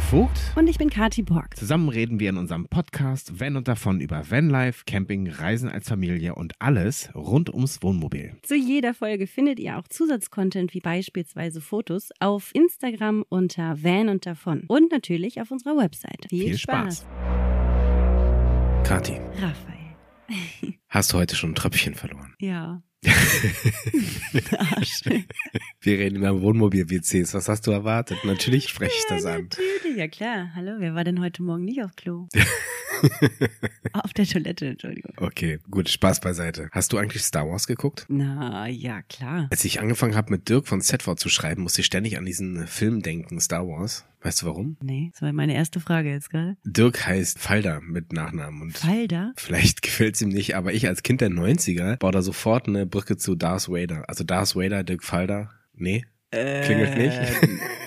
Daniel Vogt. Und ich bin Kati Borg. Zusammen reden wir in unserem Podcast Van und davon über Vanlife, Camping, Reisen als Familie und alles rund ums Wohnmobil. Zu jeder Folge findet ihr auch Zusatzcontent wie beispielsweise Fotos auf Instagram unter Van und davon und natürlich auf unserer Website. Viel, Viel Spaß. Spaß. Kati. Raphael. Hast du heute schon ein Tröpfchen verloren? Ja. wir reden über Wohnmobil-WCs. Was hast du erwartet? Natürlich spreche ich das ja, an. Natürlich, ja klar. Hallo, wer war denn heute Morgen nicht auf Klo? auf der Toilette, Entschuldigung. Okay, gut, Spaß beiseite. Hast du eigentlich Star Wars geguckt? Na, ja, klar. Als ich angefangen habe, mit Dirk von Setford zu schreiben, musste ich ständig an diesen Film denken, Star Wars. Weißt du warum? Nee, das war meine erste Frage jetzt gerade. Dirk heißt Falder mit Nachnamen. Und Falder? Vielleicht gefällt's ihm nicht, aber ich als Kind der 90er baue da sofort eine Brücke zu Darth Vader. Also Darth Vader, Dirk Falder. Nee? Klingelt nicht. Äh.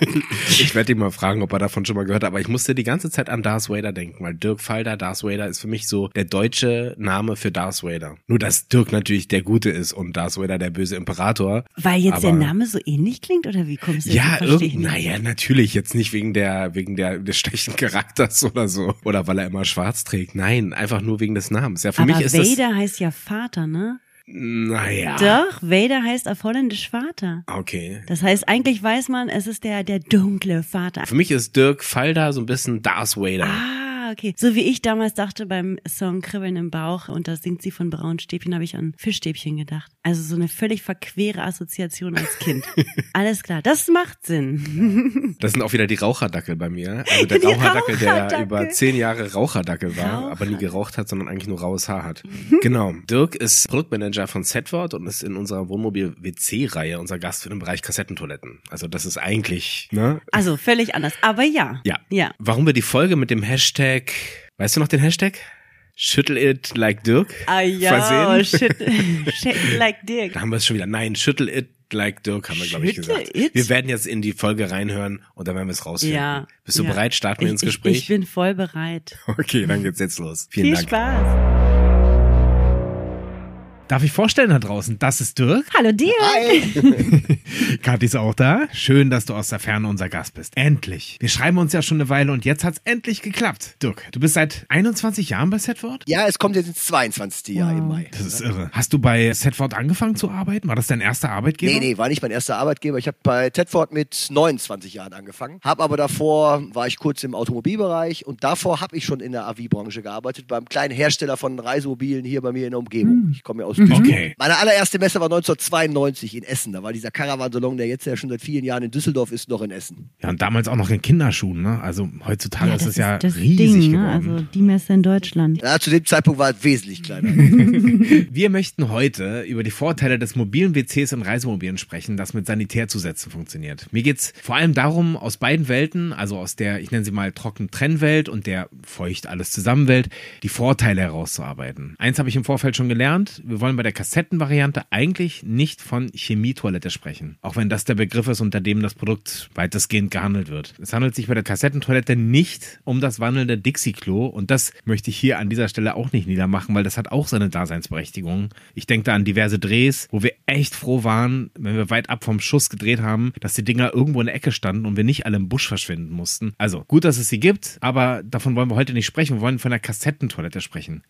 ich werde ihn mal fragen, ob er davon schon mal gehört hat, aber ich musste die ganze Zeit an Darth Vader denken, weil Dirk Falder, Darth Vader ist für mich so der deutsche Name für Darth Vader. Nur, dass Dirk natürlich der Gute ist und Darth Vader der böse Imperator. Weil jetzt aber, der Name so ähnlich klingt oder wie kommst du Ja, naja, natürlich jetzt nicht wegen der, wegen der, des schlechten Charakters oder so. Oder weil er immer schwarz trägt. Nein, einfach nur wegen des Namens. Ja, für aber mich ist Vader das, heißt ja Vater, ne? Naja. Doch, Vader heißt auf Holländisch Vater. Okay. Das heißt, eigentlich weiß man, es ist der, der dunkle Vater. Für mich ist Dirk Falda so ein bisschen Darth Vader. Ah okay. So wie ich damals dachte beim Song Kribbeln im Bauch und da singt sie von Braunstäbchen, habe ich an Fischstäbchen gedacht. Also so eine völlig verquere Assoziation als Kind. Alles klar, das macht Sinn. das sind auch wieder die Raucherdackel bei mir. Also der die Raucherdackel, der über zehn Jahre Raucherdackel war, Raucher. aber nie geraucht hat, sondern eigentlich nur raues Haar hat. genau. Dirk ist Produktmanager von Setwort und ist in unserer Wohnmobil-WC-Reihe unser Gast für den Bereich Kassettentoiletten. Also das ist eigentlich, ne? Also völlig anders. Aber ja. Ja. Ja. Warum wir die Folge mit dem Hashtag Hashtag, weißt du noch den Hashtag? Schüttel it like Dirk. Ah ja, schüttel, schüttel like Dirk. Da haben wir es schon wieder. Nein, schüttel it like Dirk haben wir, glaube ich, gesagt. It? Wir werden jetzt in die Folge reinhören und dann werden wir es rausfinden. Ja, Bist du ja. bereit? Starten wir ins Gespräch? Ich, ich bin voll bereit. Okay, dann geht's jetzt los. Vielen Viel Dank. Spaß. Darf ich vorstellen da draußen? Das ist Dirk. Hallo Dirk. Hi. Kathi ist auch da. Schön, dass du aus der Ferne unser Gast bist. Endlich. Wir schreiben uns ja schon eine Weile und jetzt hat's endlich geklappt. Dirk, du bist seit 21 Jahren bei Setford? Ja, es kommt jetzt ins 22. Jahr im Mai. Das ist irre. Hast du bei Setford angefangen zu arbeiten? War das dein erster Arbeitgeber? Nee, nee, war nicht mein erster Arbeitgeber. Ich habe bei Setford mit 29 Jahren angefangen. Hab aber davor, war ich kurz im Automobilbereich und davor habe ich schon in der AV-Branche gearbeitet, beim kleinen Hersteller von Reisemobilen hier bei mir in der Umgebung. Ich komme ja aus Mhm. Okay. Meine allererste Messe war 1992 in Essen. Da war dieser Caravansalon, der jetzt ja schon seit vielen Jahren in Düsseldorf ist, noch in Essen. Ja, und damals auch noch in Kinderschuhen, ne? Also heutzutage ja, ist es ja das riesig Ding, ne? geworden. Also die Messe in Deutschland. Ja, zu dem Zeitpunkt war es wesentlich kleiner. Wir möchten heute über die Vorteile des mobilen WCs in Reisemobilen sprechen, das mit Sanitärzusätzen funktioniert. Mir geht's vor allem darum, aus beiden Welten, also aus der, ich nenne sie mal trocken Trennwelt und der feucht alles zusammen Welt, die Vorteile herauszuarbeiten. Eins habe ich im Vorfeld schon gelernt. Wir wollen bei der Kassettenvariante eigentlich nicht von Chemietoilette sprechen. Auch wenn das der Begriff ist, unter dem das Produkt weitestgehend gehandelt wird. Es handelt sich bei der Kassettentoilette nicht um das wandelnde Dixie-Klo und das möchte ich hier an dieser Stelle auch nicht niedermachen, weil das hat auch seine Daseinsberechtigung. Ich denke da an diverse Drehs, wo wir echt froh waren, wenn wir weit ab vom Schuss gedreht haben, dass die Dinger irgendwo in der Ecke standen und wir nicht alle im Busch verschwinden mussten. Also gut, dass es sie gibt, aber davon wollen wir heute nicht sprechen. Wir wollen von der Kassettentoilette sprechen.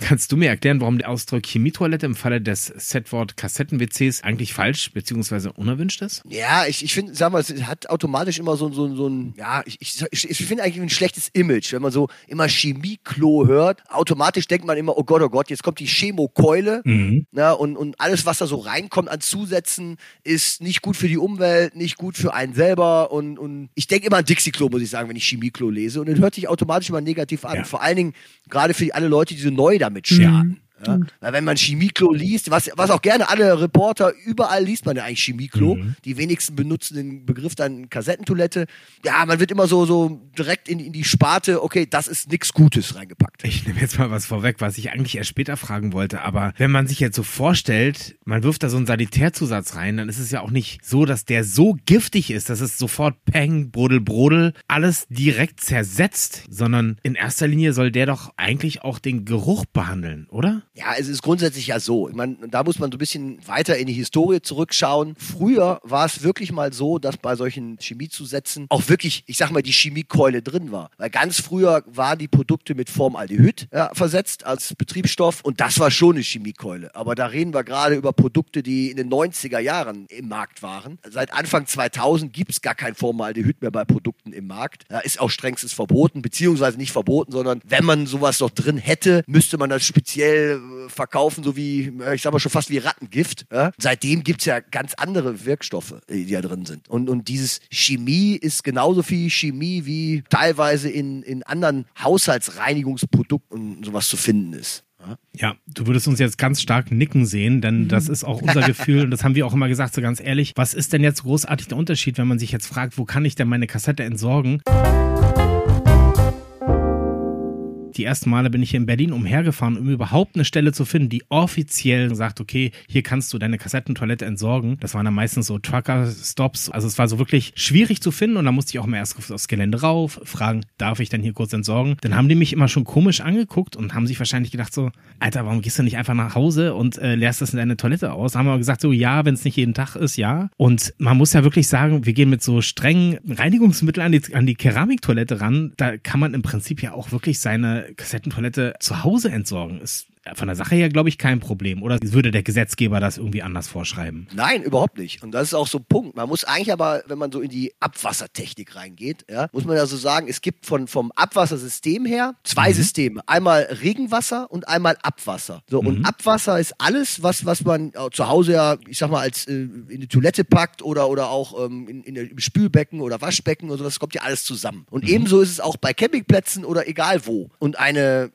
Kannst du mir erklären, warum der Ausdruck Chemietoilette im Falle des Setwort Kassetten-WCs eigentlich falsch bzw. unerwünscht ist? Ja, ich, ich finde, sag mal, es hat automatisch immer so, so, so ein, ja, ich, ich, ich finde eigentlich ein schlechtes Image, wenn man so immer Chemieklo hört. Automatisch denkt man immer, oh Gott, oh Gott, jetzt kommt die Chemokeule Mhm. na, und, und alles, was da so reinkommt an Zusätzen, ist nicht gut für die Umwelt, nicht gut für einen selber und, und ich denke immer an Dixie-Klo, muss ich sagen, wenn ich Chemieklo lese und dann hört sich automatisch immer negativ an. Ja. Vor allen Dingen gerade für alle Leute, die so neu damit starten. Ja? Weil wenn man Chemieklo liest, was, was auch gerne alle Reporter, überall liest man ja eigentlich Chemieklo. Mhm. Die wenigsten benutzen den Begriff dann Kassettentoilette. Ja, man wird immer so, so direkt in, in die Sparte, okay, das ist nichts Gutes reingepackt. Ich nehme jetzt mal was vorweg, was ich eigentlich erst später fragen wollte. Aber wenn man sich jetzt so vorstellt, man wirft da so einen Sanitärzusatz rein, dann ist es ja auch nicht so, dass der so giftig ist, dass es sofort Peng, Brodel, Brodel alles direkt zersetzt, sondern in erster Linie soll der doch eigentlich auch den Geruch behandeln, oder? Ja, es ist grundsätzlich ja so. Ich meine, da muss man so ein bisschen weiter in die Historie zurückschauen. Früher war es wirklich mal so, dass bei solchen Chemiezusätzen auch wirklich, ich sag mal, die Chemiekeule drin war. Weil ganz früher waren die Produkte mit Formaldehyd ja, versetzt als Betriebsstoff und das war schon eine Chemiekeule. Aber da reden wir gerade über Produkte, die in den 90er Jahren im Markt waren. Seit Anfang 2000 gibt es gar kein Formaldehyd mehr bei Produkten im Markt. Ja, ist auch strengstens verboten, beziehungsweise nicht verboten, sondern wenn man sowas noch drin hätte, müsste man das speziell verkaufen, so wie, ich sag mal schon fast wie Rattengift. Ja? Seitdem gibt's ja ganz andere Wirkstoffe, die da drin sind. Und, und dieses Chemie ist genauso viel Chemie wie teilweise in, in anderen Haushaltsreinigungsprodukten sowas zu finden ist. Ja, du würdest uns jetzt ganz stark nicken sehen, denn das ist auch unser Gefühl und das haben wir auch immer gesagt, so ganz ehrlich. Was ist denn jetzt großartig der Unterschied, wenn man sich jetzt fragt, wo kann ich denn meine Kassette entsorgen? Die ersten Male bin ich hier in Berlin umhergefahren, um überhaupt eine Stelle zu finden, die offiziell sagt, okay, hier kannst du deine Kassettentoilette entsorgen. Das waren dann meistens so Trucker-Stops. Also es war so wirklich schwierig zu finden und da musste ich auch mal erst aufs Gelände rauf, fragen, darf ich denn hier kurz entsorgen? Dann haben die mich immer schon komisch angeguckt und haben sich wahrscheinlich gedacht so, Alter, warum gehst du nicht einfach nach Hause und äh, leerst das in deine Toilette aus? Da haben wir gesagt so, ja, wenn es nicht jeden Tag ist, ja. Und man muss ja wirklich sagen, wir gehen mit so strengen Reinigungsmitteln an die, an die Keramiktoilette ran. Da kann man im Prinzip ja auch wirklich seine Kassettentoilette zu Hause entsorgen. Ist von der Sache her, glaube ich, kein Problem. Oder würde der Gesetzgeber das irgendwie anders vorschreiben? Nein, überhaupt nicht. Und das ist auch so ein Punkt. Man muss eigentlich aber, wenn man so in die Abwassertechnik reingeht, ja, muss man ja so sagen, es gibt von, vom Abwassersystem her zwei mhm. Systeme. Einmal Regenwasser und einmal Abwasser. So, mhm. und Abwasser ist alles, was, was man zu Hause ja, ich sag mal, als äh, in die Toilette packt oder, oder auch ähm, in, in, im Spülbecken oder Waschbecken oder so, das kommt ja alles zusammen. Und mhm. ebenso ist es auch bei Campingplätzen oder egal wo. Und eine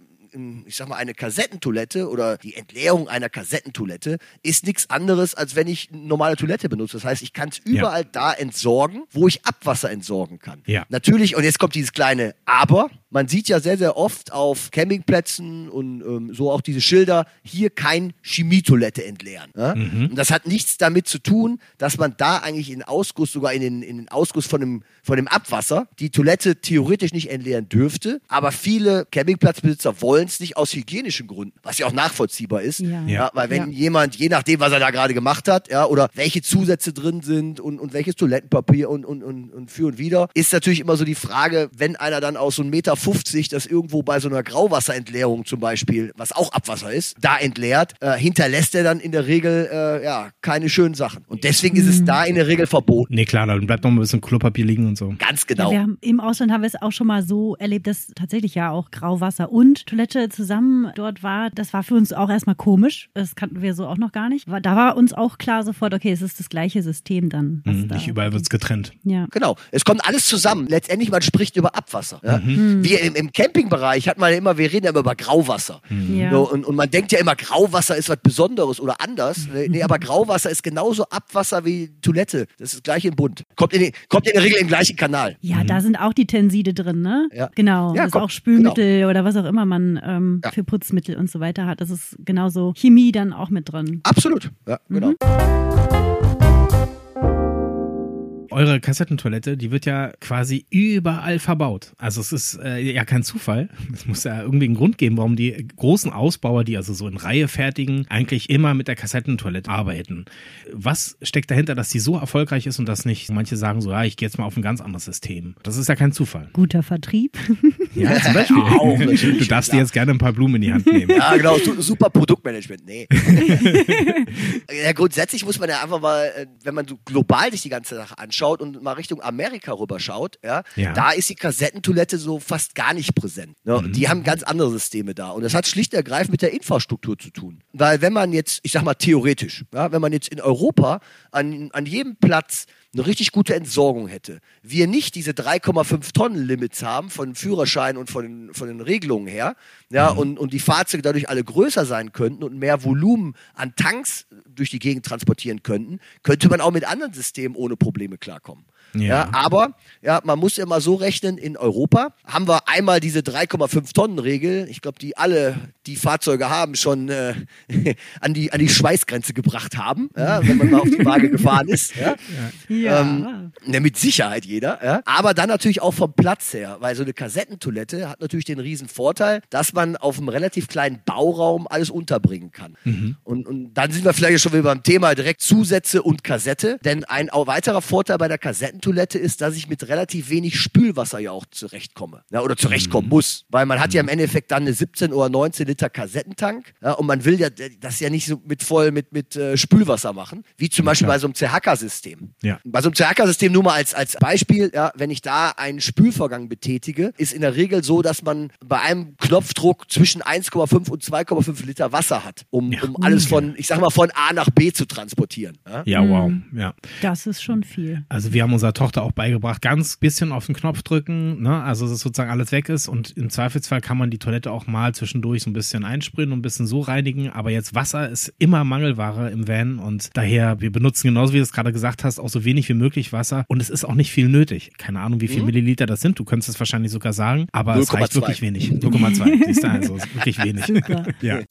ich sag mal, eine Kassettentoilette oder die Entleerung einer Kassettentoilette ist nichts anderes, als wenn ich eine normale Toilette benutze. Das heißt, ich kann es überall ja. da entsorgen, wo ich Abwasser entsorgen kann. Ja. Natürlich, und jetzt kommt dieses kleine Aber, man sieht ja sehr, sehr oft auf Campingplätzen und ähm, so auch diese Schilder, hier kein Chemietoilette entleeren. Ja? Mhm. Und das hat nichts damit zu tun, dass man da eigentlich in Ausguss, sogar in den, in den Ausguss von dem, von dem Abwasser, die Toilette theoretisch nicht entleeren dürfte. Aber viele Campingplatzbesitzer wollen es nicht aus hygienischen Gründen, was ja auch nachvollziehbar ist. Ja. ja weil wenn ja. jemand, je nachdem, was er da gerade gemacht hat, ja, oder welche Zusätze drin sind und, und welches Toilettenpapier und, und, und, und für und wieder, ist natürlich immer so die Frage, wenn einer dann aus so einem Meter 50 das irgendwo bei so einer Grauwasserentleerung zum Beispiel, was auch Abwasser ist, da entleert, äh, hinterlässt er dann in der Regel äh, ja keine schönen Sachen. Und deswegen ist es da in der Regel verboten. Nee, klar, dann bleibt noch ein bisschen Klopapier liegen und so. Ganz genau. Ja, haben, Im Ausland haben wir es auch schon mal so erlebt, dass tatsächlich ja auch Grauwasser und Toilette zusammen dort war. Das war für uns auch erstmal komisch. Das kannten wir so auch noch gar nicht. Da war uns auch klar sofort, okay, es ist das gleiche System dann. Mhm, nicht überall wird es getrennt. Ja. Genau. Es kommt alles zusammen. Letztendlich, man spricht über Abwasser. Ja? Mhm. Wir im, im Campingbereich hat man ja immer, wir reden ja immer über Grauwasser. Mhm. Ja. So, und, und man denkt ja immer, Grauwasser ist was Besonderes oder anders. Nee, nee, aber Grauwasser ist genauso Abwasser wie Toilette. Das ist gleich im Bund. Kommt in, die, kommt in der Regel im gleichen Kanal. Ja, mhm. da sind auch die Tenside drin, ne? Ja. Genau. Ja, das ist auch Spülmittel genau. oder was auch immer man ähm, ja. für Putzmittel und so weiter hat. Das ist genauso Chemie dann auch mit drin. Absolut. Ja, genau. Mhm eure Kassettentoilette, die wird ja quasi überall verbaut. Also es ist äh, ja kein Zufall. Es muss ja irgendwie einen Grund geben, warum die großen Ausbauer, die also so in Reihe fertigen, eigentlich immer mit der Kassettentoilette arbeiten. Was steckt dahinter, dass die so erfolgreich ist und dass nicht manche sagen so, ja, ich gehe jetzt mal auf ein ganz anderes System. Das ist ja kein Zufall. Guter Vertrieb. Ja, zum Beispiel. Auch, du darfst dir jetzt gerne ein paar Blumen in die Hand nehmen. Ja, genau. Super Produktmanagement. Nee. ja, grundsätzlich muss man ja einfach mal, äh, wenn man so global sich die ganze Sache anschaut, schaut und mal Richtung Amerika rüber schaut, ja, ja. da ist die Kassettentoilette so fast gar nicht präsent. Ne? Mhm. Die haben ganz andere Systeme da. Und das hat schlicht und ergreifend mit der Infrastruktur zu tun. Weil wenn man jetzt, ich sag mal theoretisch, ja, wenn man jetzt in Europa an, an jedem Platz eine richtig gute Entsorgung hätte, wir nicht diese 3,5 Tonnen Limits haben von Führerschein und von den, von den Regelungen her, ja, mhm. und, und die Fahrzeuge dadurch alle größer sein könnten und mehr Volumen an Tanks durch die Gegend transportieren könnten, könnte man auch mit anderen Systemen ohne Probleme klarkommen. Ja. Ja. aber ja, man muss ja mal so rechnen, in Europa haben wir einmal diese 3,5 Tonnen Regel, ich glaube, die alle, die Fahrzeuge haben, schon äh, an, die, an die Schweißgrenze gebracht haben, ja, wenn man mal auf die Waage gefahren ist. Ja. Ja. Ähm, ja, mit Sicherheit jeder. Ja. Aber dann natürlich auch vom Platz her, weil so eine Kassettentoilette hat natürlich den riesen Vorteil, dass man auf einem relativ kleinen Bauraum alles unterbringen kann. Und, und dann sind wir vielleicht schon wieder beim Thema direkt Zusätze und Kassette. Denn ein auch weiterer Vorteil bei der Kassettentoilette ist, dass ich mit relativ wenig Spülwasser ja auch zurechtkomme. Ja, oder zurechtkommen muss. Weil man hat ja im Endeffekt dann eine 17 oder 19 Liter Kassettentank. Ja, und man will ja das ja nicht so mit voll mit, mit äh, Spülwasser machen. Wie zum Beispiel klar. bei so einem CHK-System. Ja. Bei so einem CHK-System nur mal als, als Beispiel, ja, wenn ich da einen Spülvorgang betätige, ist in der Regel so, dass man bei einem Knopfdruck zwischen 1,5 und 2,5 Liter Wasser hat, um, Ja. um alles von, ich sag mal, von A nach B zu transportieren. Ja? Ja, wow. Ja. Das ist schon viel. Also wir haben unserer Tochter auch beigebracht, ganz bisschen auf den Knopf drücken, ne? also dass sozusagen alles weg ist und im Zweifelsfall kann man die Toilette auch mal zwischendurch so ein bisschen einsprühen und ein bisschen so reinigen, aber jetzt Wasser ist immer Mangelware im Van und daher, wir benutzen genauso wie du es gerade gesagt hast, auch so wenig wie möglich Wasser und es ist auch nicht viel nötig. Keine Ahnung, wie viel Milliliter das sind, du könntest es wahrscheinlich sogar sagen, aber es 0,2. reicht wirklich wenig. 0,2, siehst du, also es wirklich wenig. Super. Ja.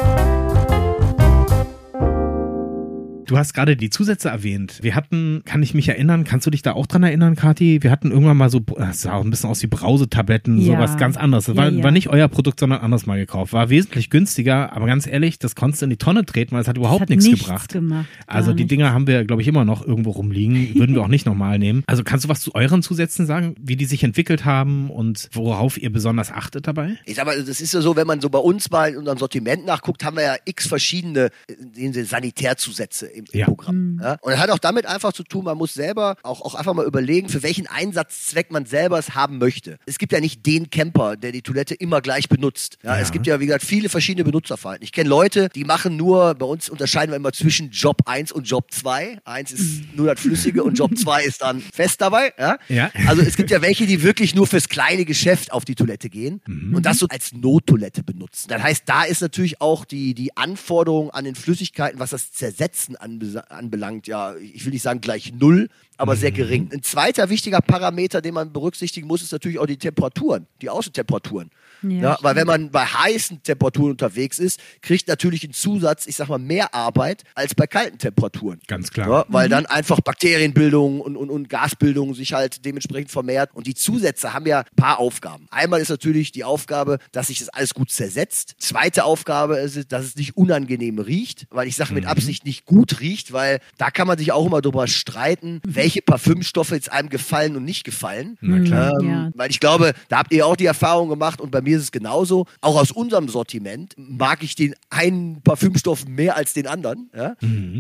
Du hast gerade die Zusätze erwähnt. Wir hatten, kann ich mich erinnern, kannst du dich da auch dran erinnern, Kathi? Wir hatten irgendwann mal so, das sah auch ein bisschen aus wie Brausetabletten, Ja. sowas ganz anderes. Das Ja, war, ja. war nicht euer Produkt, sondern anders mal gekauft. War wesentlich günstiger, aber ganz ehrlich, das konntest du in die Tonne treten, weil es hat überhaupt hat nichts, nichts gebracht. gemacht, also die nicht. Dinger haben wir, glaube ich, immer noch irgendwo rumliegen. Würden wir auch nicht nochmal nehmen. Also kannst du was zu euren Zusätzen sagen, wie die sich entwickelt haben und worauf ihr besonders achtet dabei? Ich sag mal, das ist ja so, wenn man so bei uns mal in unserem Sortiment nachguckt, haben wir ja x verschiedene äh, Sanitärzusätze im, im Ja. Programm. Ja? Und das hat auch damit einfach zu tun, man muss selber auch, auch einfach mal überlegen, für welchen Einsatzzweck man selber es haben möchte. Es gibt ja nicht den Camper, der die Toilette immer gleich benutzt. Ja, Ja. Es gibt ja, wie gesagt, viele verschiedene Benutzerverhalten. Ich kenne Leute, die machen nur, bei uns unterscheiden wir immer zwischen Job 1 und Job 2. Eins ist nur das Flüssige und Job 2 ist dann fest dabei. Ja? Ja. Also es gibt ja welche, die wirklich nur fürs kleine Geschäft auf die Toilette gehen und das so als Nottoilette benutzen. Das heißt, da ist natürlich auch die, die Anforderung an den Flüssigkeiten, was das Zersetzen anbelangt, ja, ich will nicht sagen gleich null, aber sehr gering. Ein zweiter wichtiger Parameter, den man berücksichtigen muss, ist natürlich auch die Temperaturen, die Außentemperaturen. Ja, Ja, weil wenn man bei heißen Temperaturen unterwegs ist, kriegt natürlich ein Zusatz, ich sag mal, mehr Arbeit als bei kalten Temperaturen. Ganz klar. Ja, weil dann einfach Bakterienbildung und, und, und Gasbildung sich halt dementsprechend vermehrt. Und die Zusätze haben ja ein paar Aufgaben. Einmal ist natürlich die Aufgabe, dass sich das alles gut zersetzt. Zweite Aufgabe ist, dass es nicht unangenehm riecht, weil ich sage mit Absicht nicht gut riecht, weil da kann man sich auch immer drüber streiten, welche Parfümstoffe jetzt einem gefallen und nicht gefallen. Na klar. Ähm, Ja. Weil ich glaube, da habt ihr auch die Erfahrung gemacht und bei mir ist es genauso. Auch aus unserem Sortiment mag ich den einen Parfümstoff mehr als den anderen. Ja?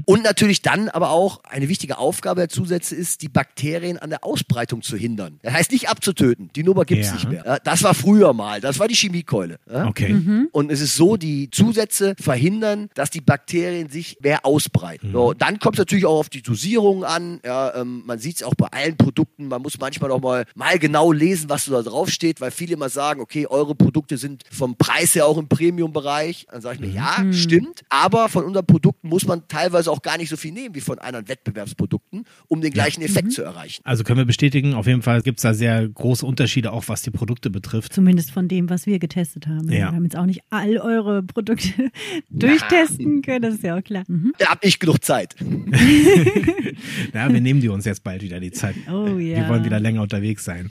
Und natürlich dann aber auch eine wichtige Aufgabe der Zusätze ist, die Bakterien an der Ausbreitung zu hindern. Das heißt nicht abzutöten, die Nummer gibt es Ja. nicht mehr. Ja? Das war früher mal, das war die Chemiekeule. Ja? Okay. Und es ist so, die Zusätze verhindern, dass die Bakterien sich mehr ausbreiten. So, dann kommt es natürlich auch auf die Dosierung an. Ja, ähm, man sieht es auch bei allen Produkten. Man muss manchmal noch mal, mal genau lesen, was da drauf steht, weil viele immer sagen, okay, eure Produkte sind vom Preis her auch im Premium-Bereich. Dann sage ich mir, ja, stimmt. Aber von unseren Produkten muss man teilweise auch gar nicht so viel nehmen wie von anderen Wettbewerbsprodukten, um den gleichen Effekt zu erreichen. Also können wir bestätigen, auf jeden Fall gibt es da sehr große Unterschiede, auch was die Produkte betrifft. Zumindest von dem, was wir getestet haben. Ja. Wir haben jetzt auch nicht all eure Produkte durchtesten können, das ist ja auch klar. Mhm. Da hab ich genug Zeit. Ja, wir nehmen die uns jetzt bald wieder die Zeit. Oh ja. Wir wollen wieder länger unterwegs sein.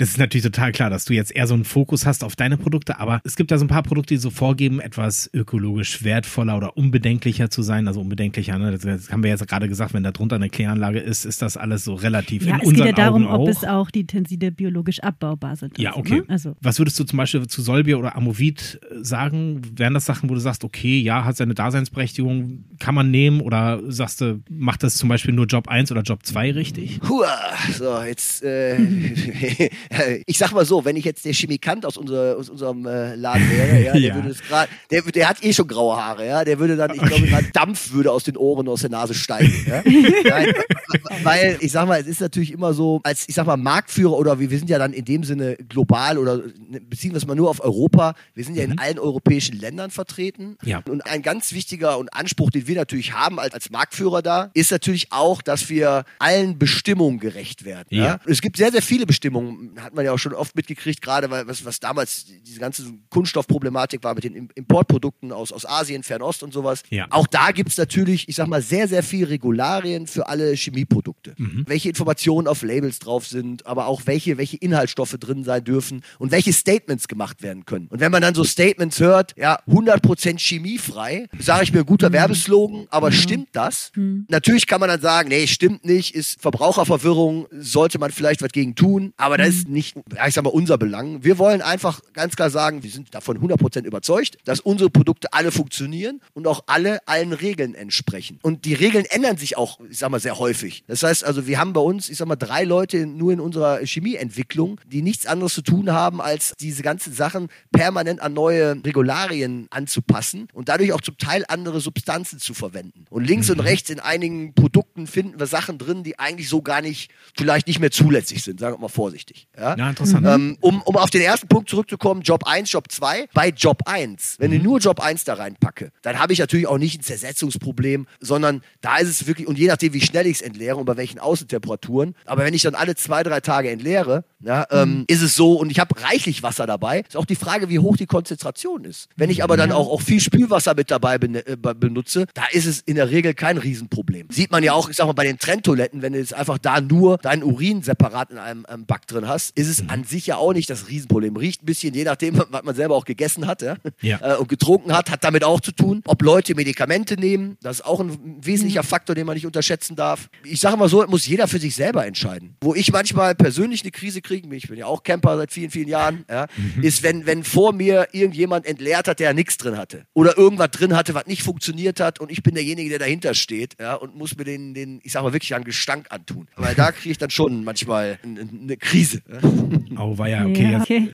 Das ist natürlich total klar, dass du jetzt eher so einen Fokus hast auf deine Produkte, aber es gibt ja so ein paar Produkte, die so vorgeben, etwas ökologisch wertvoller oder unbedenklicher zu sein. Also unbedenklicher, ne? das haben wir jetzt gerade gesagt, wenn da drunter eine Kläranlage ist, ist das alles so relativ Ja, in es geht unseren ja darum, Augen ob auch. es auch die Tenside biologisch abbaubar sind. Ja, Also, okay. ne? Also, Was würdest du zum Beispiel zu Solbier oder Amovit äh, sagen? Wären das Sachen, wo du sagst, okay, ja, hat seine Daseinsberechtigung, kann man nehmen? Oder sagst du, macht das zum Beispiel nur Job 1 oder Job 2 richtig? Hua, so, jetzt äh, Äh, Ich sag mal so, wenn ich jetzt der Chemikant aus, unser, aus unserem äh, Laden wäre, ja, der Ja. würde das grad, der, der hat eh schon graue Haare, ja, der würde dann, ich glaube, gerade Dampf würde aus den Ohren und aus der Nase steigen. Ja? Nein, weil ich sag mal, es ist natürlich immer so, als ich sag mal Marktführer oder wir, wir sind ja dann in dem Sinne global oder ne, beziehen wir es mal nur auf Europa. Wir sind ja in allen europäischen Ländern vertreten. Ja. Und ein ganz wichtiger und Anspruch, den wir natürlich haben als, als Marktführer da, ist natürlich auch, dass wir allen Bestimmungen gerecht werden. Ja. Ja. Es gibt sehr, sehr viele Bestimmungen, hat man ja auch schon oft mitgekriegt, gerade weil was, was damals diese ganze Kunststoffproblematik war mit den Im- Importprodukten aus, aus Asien, Fernost und sowas. Ja. Auch da gibt's natürlich, ich sag mal, sehr, sehr viel Regularien für alle Chemieprodukte. Welche Informationen auf Labels drauf sind, aber auch welche, welche Inhaltsstoffe drin sein dürfen und welche Statements gemacht werden können. Und wenn man dann so Statements hört, ja, 100% chemiefrei, sage ich mir, guter Werbeslogan, aber stimmt das? Natürlich kann man dann sagen, nee, stimmt nicht, ist Verbraucherverwirrung, sollte man vielleicht was gegen tun, aber das ist nicht, ja, ich sag mal, unser Belang. Wir wollen einfach ganz klar sagen, wir sind davon 100% überzeugt, dass unsere Produkte alle funktionieren und auch alle allen Regeln entsprechen. Und die Regeln ändern sich auch, ich sag mal, sehr häufig. Das heißt also, wir haben bei uns, ich sag mal, drei Leute nur in unserer Chemieentwicklung, die nichts anderes zu tun haben, als diese ganzen Sachen permanent an neue Regularien anzupassen und dadurch auch zum Teil andere Substanzen zu verwenden. Und links und rechts in einigen Produkten finden wir Sachen drin, die eigentlich so gar nicht, vielleicht nicht mehr zulässig sind, sagen wir mal vorsichtig. Ja? Ja, interessant. Ähm, um, um auf den ersten Punkt zurückzukommen, Job 1, Job 2. Bei Job 1, wenn ich nur Job 1 da reinpacke, dann habe ich natürlich auch nicht ein Zersetzungsproblem, sondern da ist es wirklich, und je nachdem, wie schnell ich es entleere und bei welchen Außentemperaturen, aber wenn ich dann alle zwei, drei Tage entleere, ja, ähm, ist es so, und ich habe reichlich Wasser dabei, ist auch die Frage, wie hoch die Konzentration ist. Wenn ich aber dann auch, auch viel Spülwasser mit dabei bene- äh, benutze, da ist es in der Regel kein Riesenproblem. Sieht man ja auch, ich sag mal, bei den Trenntoiletten, wenn du jetzt einfach da nur deinen Urin separat in einem, einem Back drin hast, ist es an sich ja auch nicht das Riesenproblem. Riecht ein bisschen, je nachdem, was man selber auch gegessen hat ja? Ja. Äh, und getrunken hat, hat damit auch zu tun. Ob Leute Medikamente nehmen, das ist auch ein wesentlicher Faktor, den man nicht unterschätzen darf. Ich sage mal so, muss jeder für sich selber entscheiden. Wo ich manchmal persönlich eine Krise kriege, ich bin ja auch Camper seit vielen, vielen Jahren, ja, ist, wenn, wenn vor mir irgendjemand entleert hat, der nichts drin hatte. Oder irgendwas drin hatte, was nicht funktioniert hat und ich bin derjenige, der dahinter steht ja, und muss mir den, den, ich sag mal, wirklich einen Gestank antun. Weil da kriege ich dann schon manchmal eine, eine Krise. Oh, war ja, okay. ja, Jetzt okay.